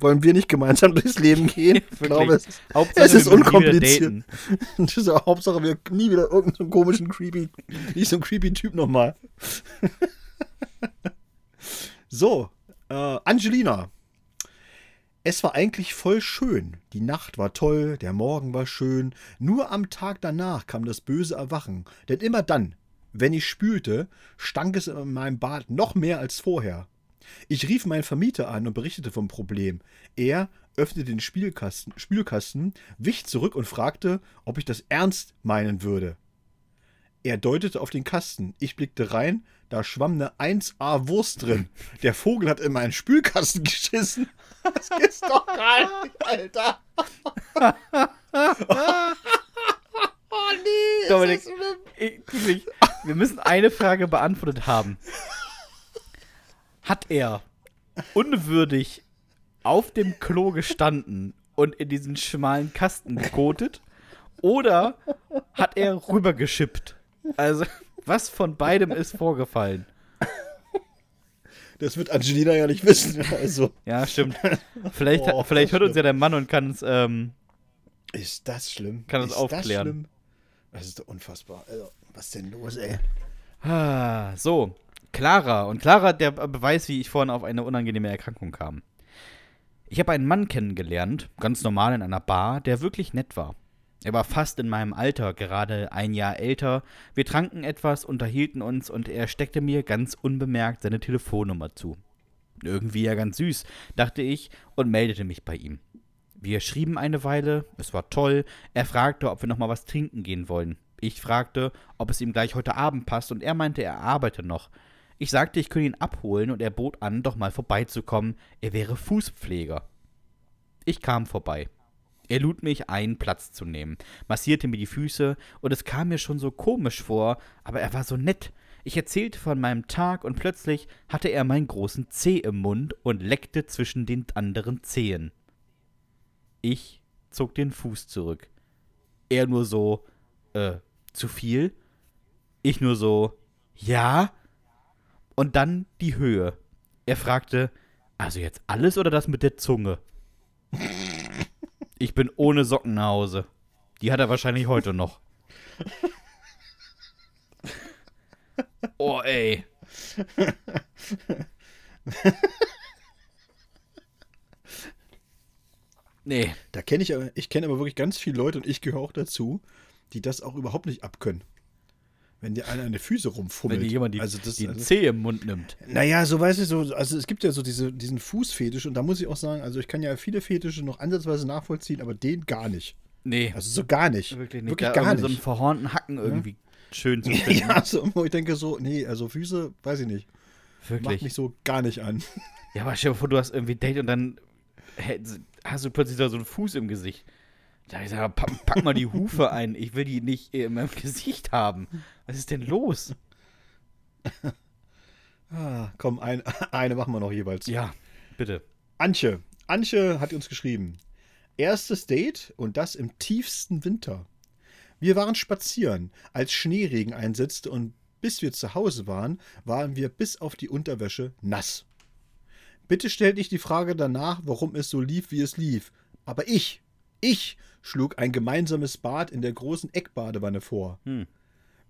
Wollen wir nicht gemeinsam durchs Leben gehen? Ich glaube, es ist, es ist unkompliziert. daten. das ist ja Hauptsache, wir nie wieder irgendeinen komischen, creepy, nicht so ein creepy Typ nochmal. so, äh, Angelina. Es war eigentlich voll schön. Die Nacht war toll, der Morgen war schön. Nur am Tag danach kam das böse Erwachen. Denn immer dann, wenn ich spülte, stank es in meinem Bad noch mehr als vorher. Ich rief meinen Vermieter an und berichtete vom Problem. Er öffnete den Spielkasten, Spülkasten, wich zurück und fragte, ob ich das ernst meinen würde. Er deutete auf den Kasten. Ich blickte rein, da schwamm eine 1A Wurst drin. Der Vogel hat in meinen Spülkasten geschissen. Das ist doch geil, Alter. oh nee, Dominik, ist das schlimm. ich, wirklich, wir müssen eine Frage beantwortet haben. Hat er unwürdig auf dem Klo gestanden und in diesen schmalen Kasten gekotet? Oder hat er rübergeschippt? Also, was von beidem ist vorgefallen? Das wird Angelina ja nicht wissen. Also, Ja, stimmt. Vielleicht, Oh, vielleicht hört uns stimmt. ja der Mann und kann es, ähm, ist das schlimm? Kann uns ist aufklären. Das, schlimm? das ist doch unfassbar. Also, was ist denn los, ey? Ah, so, Clara. Und Clara, der Beweis, wie ich vorhin auf eine unangenehme Erkrankung kam. Ich habe einen Mann kennengelernt, ganz normal in einer Bar, der wirklich nett war. Er war fast in meinem Alter, gerade ein Jahr älter. Wir tranken etwas, unterhielten uns und er steckte mir ganz unbemerkt seine Telefonnummer zu. Irgendwie ja ganz süß, dachte ich und meldete mich bei ihm. Wir schrieben eine Weile, es war toll. Er fragte, ob wir noch mal was trinken gehen wollen. Ich fragte, ob es ihm gleich heute Abend passt und er meinte, er arbeite noch. Ich sagte, ich könne ihn abholen und er bot an, doch mal vorbeizukommen. Er wäre Fußpfleger. Ich kam vorbei. Er lud mich ein, Platz zu nehmen, massierte mir die Füße und es kam mir schon so komisch vor, aber er war so nett. Ich erzählte von meinem Tag und plötzlich hatte er meinen großen Zeh im Mund und leckte zwischen den anderen Zehen. Ich zog den Fuß zurück. Er nur so, äh, zu viel? Ich nur so, ja? Und dann die Höhe. Er fragte, also jetzt alles oder das mit der Zunge? Ich bin ohne Socken nach Hause. Die hat er wahrscheinlich heute noch. Oh, ey. Nee. Da kenne ich ich kenne aber wirklich ganz viele Leute und ich gehöre auch dazu, die das auch überhaupt nicht abkönnen. Wenn dir einer an die Füße rumfummelt. Wenn dir jemand die, also das, die also, Zeh im Mund nimmt. Naja, so weißt du, so, also es gibt ja so diese, diesen Fußfetisch und da muss ich auch sagen, also ich kann ja viele Fetische noch ansatzweise nachvollziehen, aber den gar nicht. Nee. Also so gar nicht. Wirklich nicht. Wirklich Da gar irgendwie nicht. so einen verhornten Hacken irgendwie schön zu finden. ja, so, wo ich denke so, nee, also Füße, weiß ich nicht. Macht Wirklich. mich so gar nicht an. Ja, aber stell dir vor, du hast irgendwie Date und dann hast du plötzlich da so einen Fuß im Gesicht. Da hab ich gesagt, pack, pack mal die Hufe ein. Ich will die nicht in meinem Gesicht haben. Was ist denn los? Ah, komm, ein, eine machen wir noch jeweils. Ja, bitte. Antje. Antje hat uns geschrieben. Erstes Date und das im tiefsten Winter. Wir waren spazieren, als Schneeregen einsetzte und bis wir zu Hause waren, waren wir bis auf die Unterwäsche nass. Bitte stellt nicht die Frage danach, warum es so lief, wie es lief. Aber ich, ich schlug ein gemeinsames Bad in der großen Eckbadewanne vor. Hm.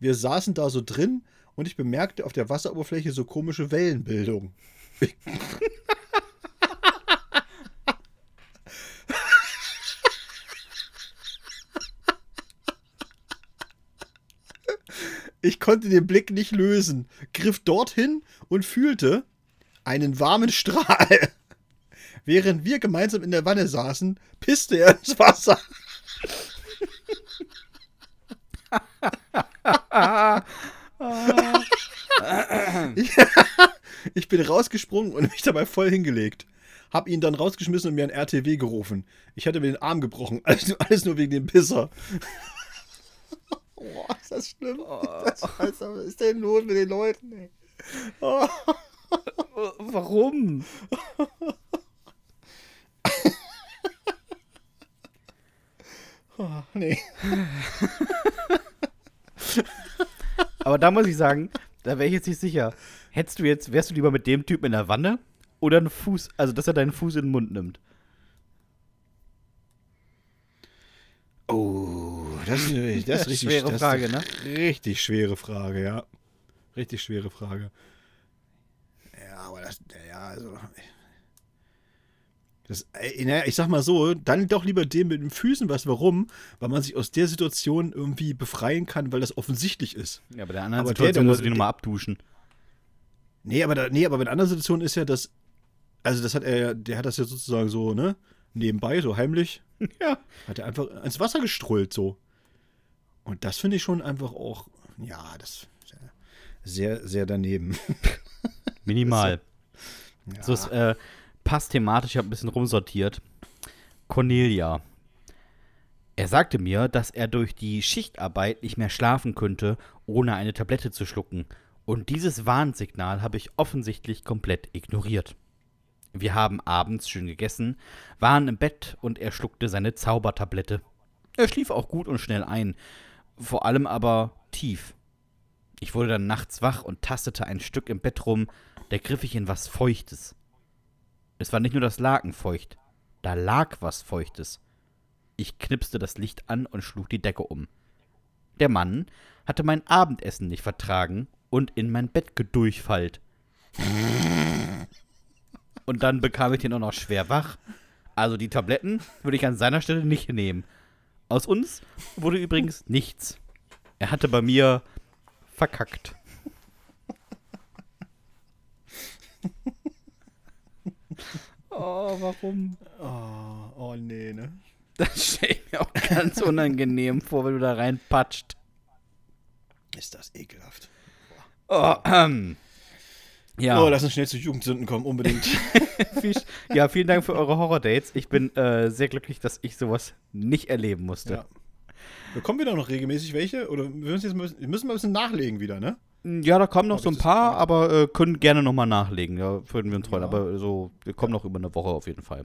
Wir saßen da so drin und ich bemerkte auf der Wasseroberfläche so komische Wellenbildung. Ich konnte den Blick nicht lösen, griff dorthin und fühlte einen warmen Strahl. Während wir gemeinsam in der Wanne saßen, pisste er ins Wasser. ich, ich bin rausgesprungen und mich dabei voll hingelegt. Hab ihn dann rausgeschmissen und mir ein RTW gerufen. Ich hatte mir den Arm gebrochen. Alles, nur- alles nur wegen dem Pisser. Oh, ist das schlimm. Das weiß, was ist denn los mit den Leuten? Ey? Oh. Warum? Oh, nee. Aber da muss ich sagen, da wäre ich jetzt nicht sicher. Hättest du jetzt, wärst du lieber mit dem Typen in der Wanne oder einen Fuß, also dass er deinen Fuß in den Mund nimmt? Oh, das ist, das ist richtig Schwere das Frage, ist ne? Richtig schwere Frage, ja. Richtig schwere Frage. Ja, aber das, ja, also. Das, ey, naja, ich sag mal so, dann doch lieber den mit den Füßen. Was, warum? Weil man sich aus der Situation irgendwie befreien kann, weil das offensichtlich ist. Ja, bei der anderen Aber Situation der- musst du die nochmal abduschen. Nee, aber, da, nee, aber bei der anderen Situation ist ja das. Also, das hat er der hat das ja sozusagen so, ne? Nebenbei, so heimlich. Ja. Hat er einfach ins Wasser gestrollt, so. Und das finde ich schon einfach auch, ja, das ist sehr, sehr daneben. Minimal. Ja. So, es äh, passt thematisch, ich habe ein bisschen rumsortiert. Cornelia. Er sagte mir, dass er durch die Schichtarbeit nicht mehr schlafen könnte, ohne eine Tablette zu schlucken. Und dieses Warnsignal habe ich offensichtlich komplett ignoriert. Wir haben abends schön gegessen, waren im Bett und er schluckte seine Zaubertablette. Er schlief auch gut und schnell ein, vor allem aber tief. Ich wurde dann nachts wach und tastete ein Stück im Bett rum, da griff ich in was Feuchtes. Es war nicht nur das Laken feucht, da lag was Feuchtes. Ich knipste das Licht an und schlug die Decke um. Der Mann hatte mein Abendessen nicht vertragen und in mein Bett gedurchfallt. Und dann bekam ich den auch noch schwer wach. Also die Tabletten würde ich an seiner Stelle nicht nehmen. Aus uns wurde übrigens nichts. Er hatte bei mir verkackt. Oh, warum? Oh, oh nee, ne? Das stelle ich mir auch ganz unangenehm vor, wenn du da reinpatscht. Ist das ekelhaft. Oh, ähm. Ja. Oh, lass uns schnell zu Jugendsünden kommen, unbedingt. Ja, vielen Dank für eure Horror-Dates. Ich bin äh, sehr glücklich, dass ich sowas nicht erleben musste. ja. Bekommen wir da noch regelmäßig welche? Oder wir müssen, jetzt wir müssen mal ein bisschen nachlegen wieder, ne? Ja, da kommen noch so ein paar, aber äh, können gerne nochmal nachlegen. Ja, würden wir uns freuen. Ja. Aber so, wir kommen noch über eine Woche auf jeden Fall.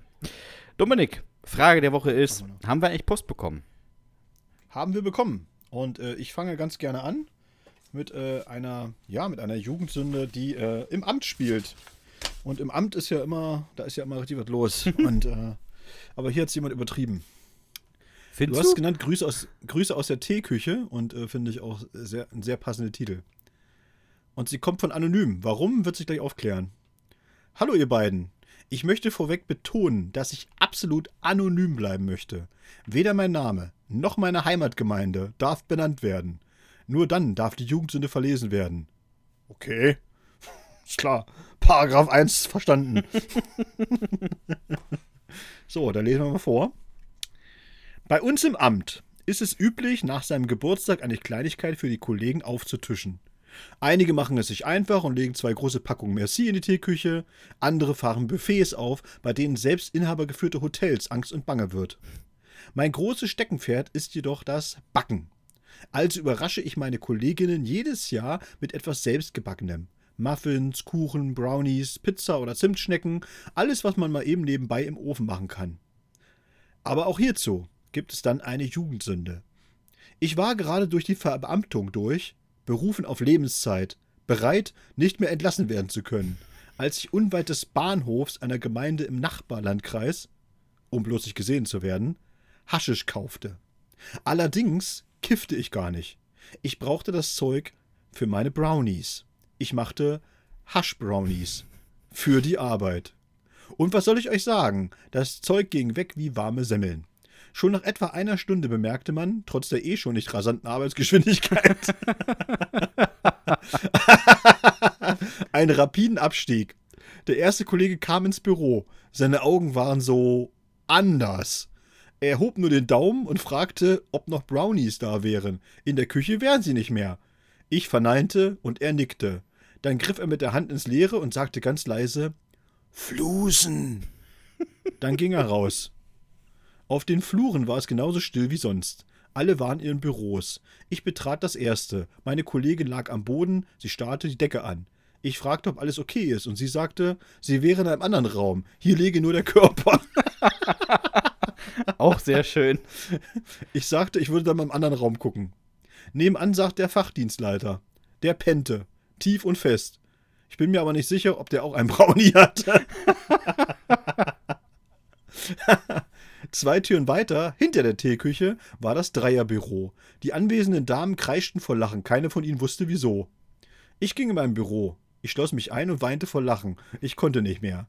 Dominik, Frage der Woche ist: Haben wir eigentlich Post bekommen? Haben wir bekommen. Und äh, ich fange ganz gerne an mit äh, einer, ja, mit einer Jugendsünde, die äh, im Amt spielt. Und im Amt ist ja immer, da ist ja immer richtig was los. Und, äh, aber hier hat es jemand übertrieben. Du Findest hast du? genannt Grüße aus, Grüße aus der Teeküche und äh, finde ich auch sehr, ein sehr passender Titel. Und sie kommt von Anonym. Warum, wird sich gleich aufklären. Hallo ihr beiden. Ich möchte vorweg betonen, dass ich absolut anonym bleiben möchte. Weder mein Name noch meine Heimatgemeinde darf benannt werden. Nur dann darf die Jugendsünde verlesen werden. Okay. Ist klar. Paragraph 1 verstanden. so, dann lesen wir mal vor. Bei uns im Amt ist es üblich, nach seinem Geburtstag eine Kleinigkeit für die Kollegen aufzutischen. Einige machen es sich einfach und legen zwei große Packungen Merci in die Teeküche, andere fahren Buffets auf, bei denen selbst inhabergeführte Hotels Angst und Bange wird. Mein großes Steckenpferd ist jedoch das Backen. Also überrasche ich meine Kolleginnen jedes Jahr mit etwas selbstgebackenem. Muffins, Kuchen, Brownies, Pizza oder Zimtschnecken, alles, was man mal eben nebenbei im Ofen machen kann. Aber auch hierzu gibt es dann eine Jugendsünde. Ich war gerade durch die Verbeamtung durch, berufen auf Lebenszeit, bereit, nicht mehr entlassen werden zu können, als ich unweit des Bahnhofs einer Gemeinde im Nachbarlandkreis, um bloß nicht gesehen zu werden, Haschisch kaufte. Allerdings kiffte ich gar nicht. Ich brauchte das Zeug für meine Brownies. Ich machte Haschbrownies für die Arbeit. Und was soll ich euch sagen? Das Zeug ging weg wie warme Semmeln. Schon nach etwa einer Stunde bemerkte man, trotz der eh schon nicht rasanten Arbeitsgeschwindigkeit, einen rapiden Abstieg. Der erste Kollege kam ins Büro. Seine Augen waren so anders. Er hob nur den Daumen und fragte, ob noch Brownies da wären. In der Küche wären sie nicht mehr. Ich verneinte und er nickte. Dann griff er mit der Hand ins Leere und sagte ganz leise: Flusen. Dann ging er raus. Auf den Fluren war es genauso still wie sonst. Alle waren in ihren Büros. Ich betrat das erste. Meine Kollegin lag am Boden, sie starrte die Decke an. Ich fragte, ob alles okay ist, und sie sagte, sie wäre in einem anderen Raum. Hier liege nur der Körper. Auch sehr schön. Ich sagte, ich würde dann mal im anderen Raum gucken. Nebenan sagt der Fachdienstleiter. Der pennte. Tief und fest. Ich bin mir aber nicht sicher, ob der auch einen Brownie hatte. Zwei Türen weiter, hinter der Teeküche, war das Dreierbüro. Die anwesenden Damen kreischten vor Lachen. Keine von ihnen wusste wieso. Ich ging in mein Büro. Ich schloss mich ein und weinte vor Lachen. Ich konnte nicht mehr.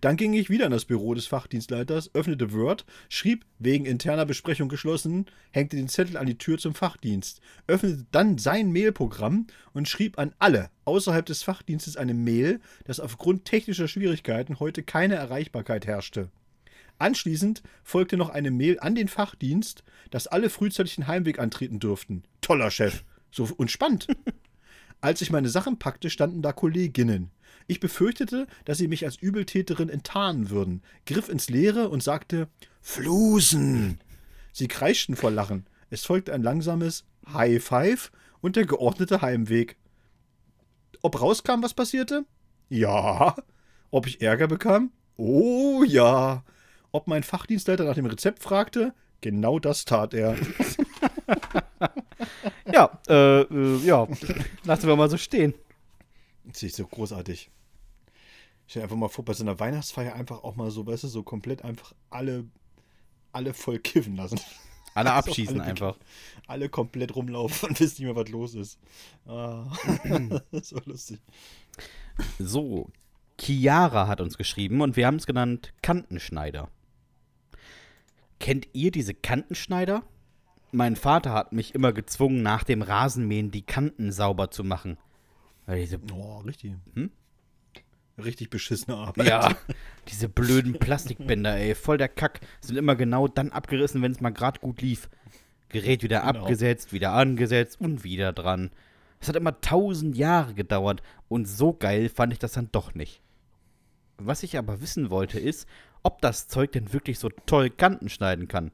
Dann ging ich wieder in das Büro des Fachdienstleiters, öffnete Word, schrieb wegen interner Besprechung geschlossen, hängte den Zettel an die Tür zum Fachdienst, öffnete dann sein Mailprogramm und schrieb an alle außerhalb des Fachdienstes eine Mail, dass aufgrund technischer Schwierigkeiten heute keine Erreichbarkeit herrschte. Anschließend folgte noch eine Mail an den Fachdienst, dass alle frühzeitig den Heimweg antreten dürften. Toller Chef. So entspannt. Als ich meine Sachen packte, standen da Kolleginnen. Ich befürchtete, dass sie mich als Übeltäterin enttarnen würden, griff ins Leere und sagte: Flusen! Sie kreischten vor Lachen. Es folgte ein langsames High Five und der geordnete Heimweg. Ob rauskam, was passierte? Ja. Ob ich Ärger bekam? Oh ja. Ob mein Fachdienstleiter nach dem Rezept fragte? Genau das tat er. Ja, äh, äh, ja. Lassen wir mal so stehen. Das ist so großartig. Stell dir einfach mal vor, bei so einer Weihnachtsfeier einfach auch mal so, weißt du, so komplett einfach alle, alle voll kiffen lassen. Alle abschießen alle einfach. Alle komplett rumlaufen und wissen nicht mehr, was los ist. Ah, so lustig. So, Chiara hat uns geschrieben und wir haben es genannt Kantenschneider. Kennt ihr diese Kantenschneider? Mein Vater hat mich immer gezwungen, nach dem Rasenmähen die Kanten sauber zu machen. Weil diese, Oh, richtig. Hm? Richtig beschissene Arbeit. ja, diese blöden Plastikbänder, ey, voll der Kack, sind immer genau dann abgerissen, wenn es mal gerade gut lief. Gerät wieder Genau. abgesetzt, wieder angesetzt und wieder dran. Es hat immer tausend Jahre gedauert und so geil fand ich das dann doch nicht. Was ich aber wissen wollte ist, ob das Zeug denn wirklich so toll Kanten schneiden kann.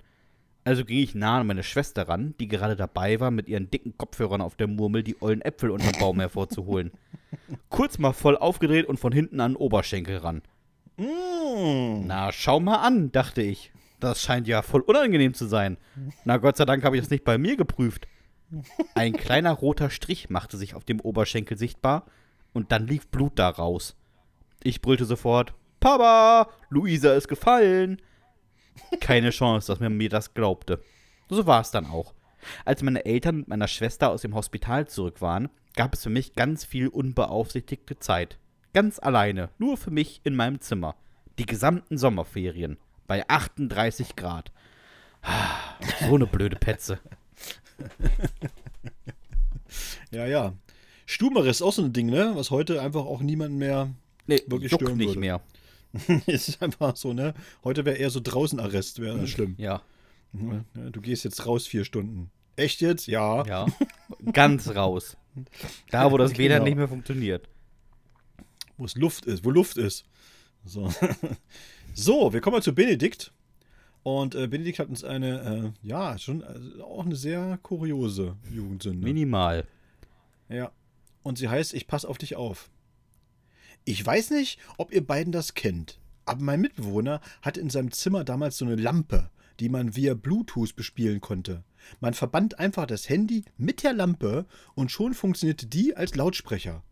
Also ging ich nah an meine Schwester ran, die gerade dabei war, mit ihren dicken Kopfhörern auf der Murmel die ollen Äpfel unterm Baum hervorzuholen. Kurz mal voll aufgedreht und von hinten an den Oberschenkel ran. Mm. Na, schau mal an, dachte ich. Das scheint ja voll unangenehm zu sein. Na, Gott sei Dank habe ich das nicht bei mir geprüft. Ein kleiner roter Strich machte sich auf dem Oberschenkel sichtbar und dann lief Blut da raus. Ich brüllte sofort: Papa, Luisa ist gefallen. Keine Chance, dass man mir das glaubte. So war es dann auch. Als meine Eltern mit meiner Schwester aus dem Hospital zurück waren, gab es für mich ganz viel unbeaufsichtigte Zeit. Ganz alleine, nur für mich in meinem Zimmer. Die gesamten Sommerferien. Bei 38 Grad. So eine blöde Petze. Ja, ja. Stubenarrest ist auch so ein Ding, ne? Was heute einfach auch niemanden mehr Nee, Wirklich juckt stören nicht würde. mehr. Es ist einfach so, ne? Heute wäre eher so Draußenarrest, wäre das schlimm. Ja, Ja, Du gehst jetzt raus vier Stunden. Echt jetzt? Ja. ja. Ganz raus. Da, wo das WLAN Genau. nicht mehr funktioniert. Wo es Luft ist, wo Luft ist. So, so wir kommen mal zu Benedikt. Und äh, Benedikt hat uns eine, äh, ja, schon äh, auch eine sehr kuriose Jugendsünde. Minimal. Ja. Und sie heißt, ich pass auf dich auf. Ich weiß nicht, ob ihr beiden das kennt, aber mein Mitbewohner hatte in seinem Zimmer damals so eine Lampe, die man via Bluetooth bespielen konnte. Man verband einfach das Handy mit der Lampe und schon funktionierte die als Lautsprecher.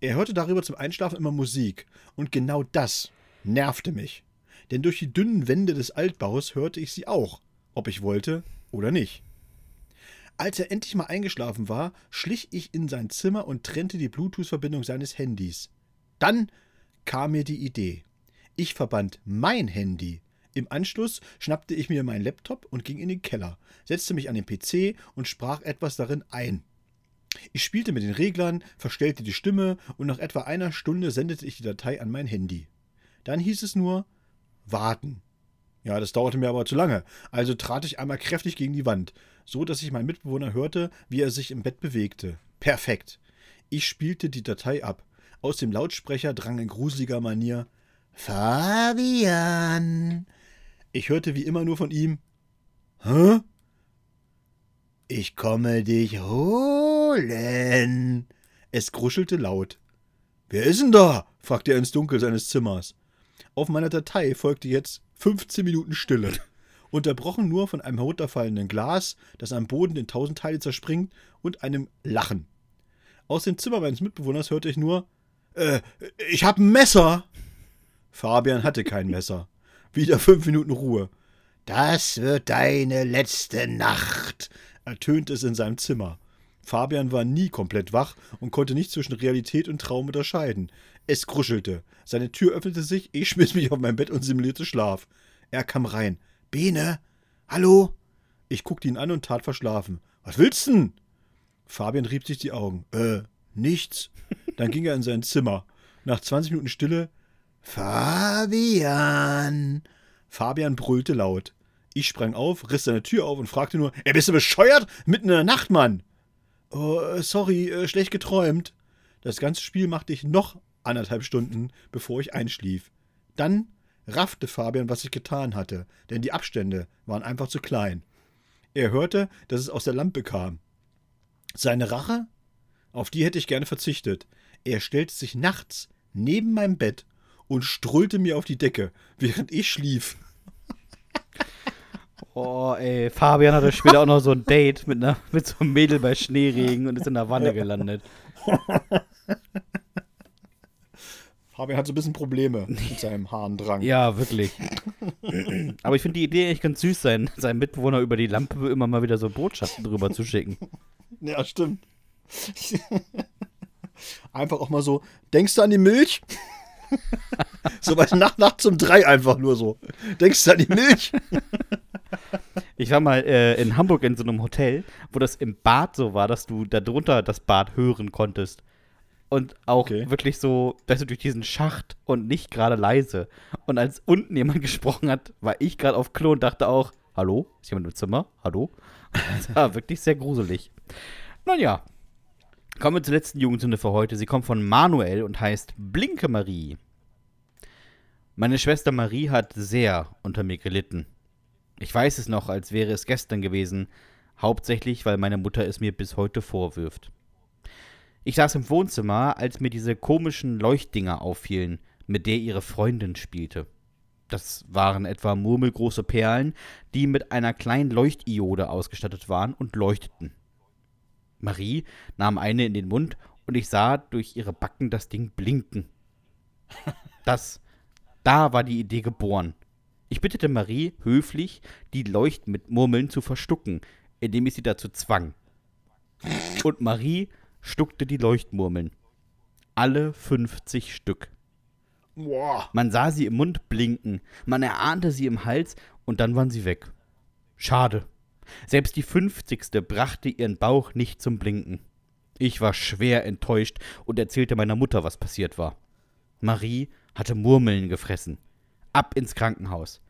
Er hörte darüber zum Einschlafen immer Musik und genau das nervte mich. Denn durch die dünnen Wände des Altbaus hörte ich sie auch, ob ich wollte oder nicht. Als er endlich mal eingeschlafen war, schlich ich in sein Zimmer und trennte die Bluetooth-Verbindung seines Handys. Dann kam mir die Idee. Ich verband mein Handy. Im Anschluss schnappte ich mir meinen Laptop und ging in den Keller, setzte mich an den PC und sprach etwas darin ein. Ich spielte mit den Reglern, verstellte die Stimme und nach etwa einer Stunde sendete ich die Datei an mein Handy. Dann hieß es nur warten. Ja, das dauerte mir aber zu lange, also trat ich einmal kräftig gegen die Wand, so dass ich meinen Mitbewohner hörte, wie er sich im Bett bewegte. Perfekt. Ich spielte die Datei ab. Aus dem Lautsprecher drang in gruseliger Manier Fabian. Ich hörte wie immer nur von ihm Hä? Ich komme dich holen. Es gruschelte laut. Wer ist denn da? fragte er ins Dunkel seines Zimmers. Auf meiner Datei folgte jetzt 15 Minuten Stille. Unterbrochen nur von einem herunterfallenden Glas, das am Boden in tausend Teile zerspringt, und einem Lachen. Aus dem Zimmer meines Mitbewohners hörte ich nur: Äh, ich hab ein Messer! Fabian hatte kein Messer. Wieder fünf Minuten Ruhe. Das wird deine letzte Nacht, ertönte es in seinem Zimmer. Fabian war nie komplett wach und konnte nicht zwischen Realität und Traum unterscheiden. Es kruschelte. Seine Tür öffnete sich, ich schmiss mich auf mein Bett und simulierte Schlaf. Er kam rein. Bene? Hallo? Ich guckte ihn an und tat verschlafen. Was willst denn? Fabian rieb sich die Augen. Äh, nichts. Dann ging er in sein Zimmer. Nach 20 Minuten Stille. Fabian. Fabian brüllte laut. Ich sprang auf, riss seine Tür auf und fragte nur: Ey, bist du bescheuert? Mitten in der Nacht, Mann! Oh, äh, sorry, äh, schlecht geträumt. Das ganze Spiel machte ich noch anderthalb Stunden, bevor ich einschlief. Dann raffte Fabian, was ich getan hatte, denn die Abstände waren einfach zu klein. Er hörte, dass es aus der Lampe kam. Seine Rache? Auf die hätte ich gerne verzichtet. Er stellte sich nachts neben meinem Bett und strullte mir auf die Decke, während ich schlief. Oh, ey. Fabian hatte später auch noch so ein Date mit, einer, mit so einem Mädel bei Schneeregen und ist in der Wanne gelandet. Fabian hat so ein bisschen Probleme mit seinem Harndrang. Ja, wirklich. Aber ich finde die Idee echt ganz süß sein, seinem Mitbewohner über die Lampe immer mal wieder so Botschaften drüber zu schicken. Ja, stimmt. Einfach auch mal so, denkst du an die Milch? so bei Nacht, Nacht um drei einfach nur so. Denkst du an die Milch? Ich war mal äh, in Hamburg in so einem Hotel, wo das im Bad so war, dass du da drunter das Bad hören konntest. Und auch Okay. wirklich so, weißt du, durch diesen Schacht und nicht gerade leise. Und als unten jemand gesprochen hat, war ich gerade auf Klo und dachte auch, hallo, ist jemand im Zimmer? Hallo? Das war wirklich sehr gruselig. Naja, Kommen wir zur letzten Jugendsünde für heute. Sie kommt von Manuel und heißt Blinke Marie. Meine Schwester Marie hat sehr unter mir gelitten. Ich weiß es noch, als wäre es gestern gewesen, hauptsächlich weil meine Mutter es mir bis heute vorwirft. Ich saß im Wohnzimmer, als mir diese komischen Leuchtdinger auffielen, mit der ihre Freundin spielte. Das waren etwa murmelgroße Perlen, die mit einer kleinen Leuchtiode ausgestattet waren und leuchteten. Marie nahm eine in den Mund und ich sah durch ihre Backen das Ding blinken. Das, da war die Idee geboren. Ich bittete Marie höflich, die Leucht mit Murmeln zu verstucken, indem ich sie dazu zwang. Und Marie stuckte die Leuchtmurmeln. Alle 50 Stück. Man sah sie im Mund blinken, man erahnte sie im Hals und dann waren sie weg. Schade. Selbst die fünfzigste brachte ihren Bauch nicht zum Blinken. Ich war schwer enttäuscht und erzählte meiner Mutter, was passiert war. Marie hatte Murmeln gefressen. Ab ins Krankenhaus.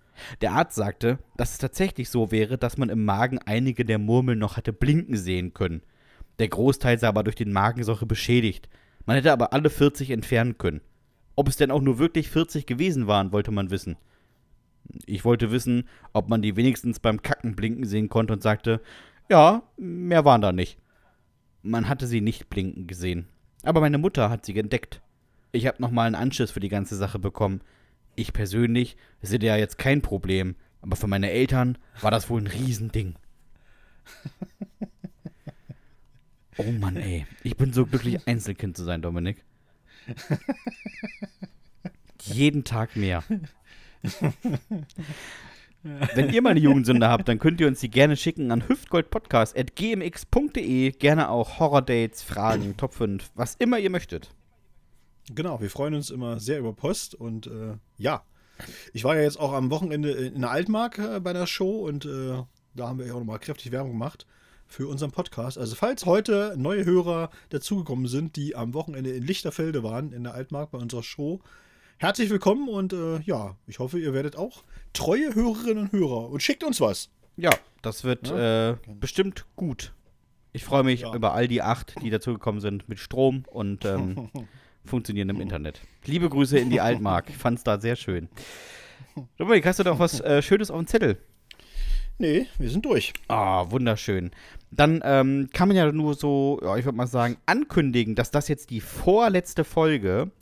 Der Arzt sagte, dass es tatsächlich so wäre, dass man im Magen einige der Murmeln noch hatte blinken sehen können. Der Großteil sei aber durch den Magensäure beschädigt. Man hätte aber alle 40 entfernen können. Ob es denn auch nur wirklich 40 gewesen waren, wollte man wissen. Ich wollte wissen, ob man die wenigstens beim Kacken blinken sehen konnte und sagte, ja, mehr waren da nicht. Man hatte sie nicht blinken gesehen. Aber meine Mutter hat sie entdeckt. Ich habe nochmal einen Anschiss für die ganze Sache bekommen. Ich persönlich sehe ja jetzt kein Problem, aber für meine Eltern war das wohl ein Riesending. Oh Mann, ey. Ich bin so glücklich, Einzelkind zu sein, Dominik. Jeden Tag mehr. Wenn ihr mal eine Jugendsünde habt, dann könnt ihr uns die gerne schicken an hüftgoldpodcast.gmx.de. Gerne auch Horror-Dates, Fragen, Top 5, was immer ihr möchtet. Genau, wir freuen uns immer sehr über Post und äh, ja. Ich war ja jetzt auch am Wochenende in der Altmark äh, bei der Show und äh, da haben wir ja auch nochmal kräftig Werbung gemacht für unseren Podcast. Also falls heute neue Hörer dazugekommen sind, die am Wochenende in Lichterfelde waren, in der Altmark bei unserer Show, herzlich willkommen und äh, ja, ich hoffe, ihr werdet auch treue Hörerinnen und Hörer und schickt uns was. Ja, das wird äh, bestimmt gut. Ich freue mich Ja. über all die acht, die dazugekommen sind mit Strom und ähm, funktionierendem Internet. Liebe Grüße in die Altmark. Ich fand's da sehr schön. Dominik, hast du noch was äh, Schönes auf dem Zettel? Nee, wir sind durch. Ah, wunderschön. Dann ähm, kann man ja nur so, ja, ich würde mal sagen, ankündigen, dass das jetzt die vorletzte Folge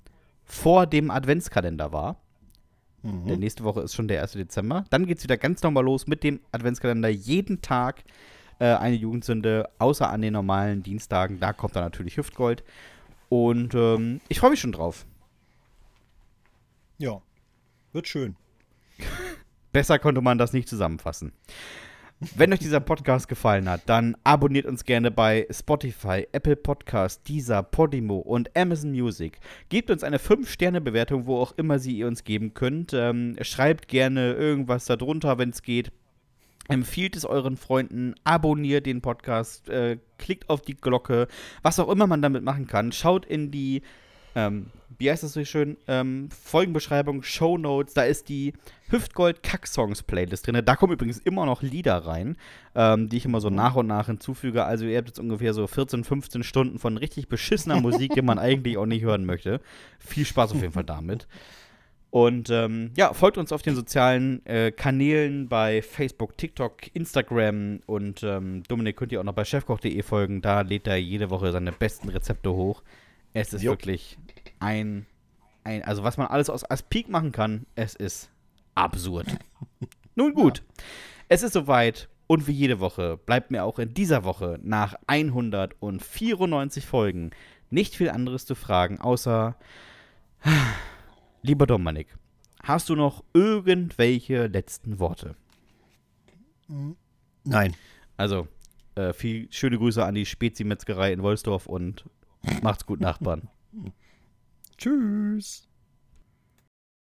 vor dem Adventskalender war. Denn nächste Woche ist schon der 1. Dezember. Dann geht es wieder ganz normal los mit dem Adventskalender. Jeden Tag äh, eine Jugendsünde, außer an den normalen Dienstagen. Da kommt dann natürlich Hüftgold. Und ähm, ich freue mich schon drauf. Ja, wird schön. Besser konnte man das nicht zusammenfassen. Wenn euch dieser Podcast gefallen hat, dann abonniert uns gerne bei Spotify, Apple Podcast, Deezer, Podimo und Amazon Music. Gebt uns eine 5-Sterne-Bewertung, wo auch immer sie ihr uns geben könnt. Ähm, schreibt gerne irgendwas darunter, wenn es geht. Empfiehlt es euren Freunden, abonniert den Podcast, äh, klickt auf die Glocke, was auch immer man damit machen kann. Schaut in die, ähm, wie heißt das so schön, ähm, Folgenbeschreibung, Show Notes, da ist die Hüftgold Kack-Songs Playlist drin. Da kommen übrigens immer noch Lieder rein, ähm, die ich immer so nach und nach hinzufüge. Also ihr habt jetzt ungefähr so 14, 15 Stunden von richtig beschissener Musik, die man eigentlich auch nicht hören möchte. Viel Spaß auf jeden Fall damit. Und ähm, ja, folgt uns auf den sozialen äh, Kanälen bei Facebook, TikTok, Instagram und ähm, Dominik könnt ihr auch noch bei chefkoch.de folgen. Da lädt er jede Woche seine besten Rezepte hoch. Es ist Jo. wirklich ein, ein, also was man alles aus Aspik machen kann, es ist absurd. Nun gut, es ist soweit und wie jede Woche bleibt mir auch in dieser Woche nach 194 Folgen nicht viel anderes zu fragen, außer Lieber Dominik, hast du noch irgendwelche letzten Worte? Nein. Also, äh, viel schöne Grüße an die Spezi-Metzgerei in Wolfsdorf und macht's gut, Nachbarn. Tschüss.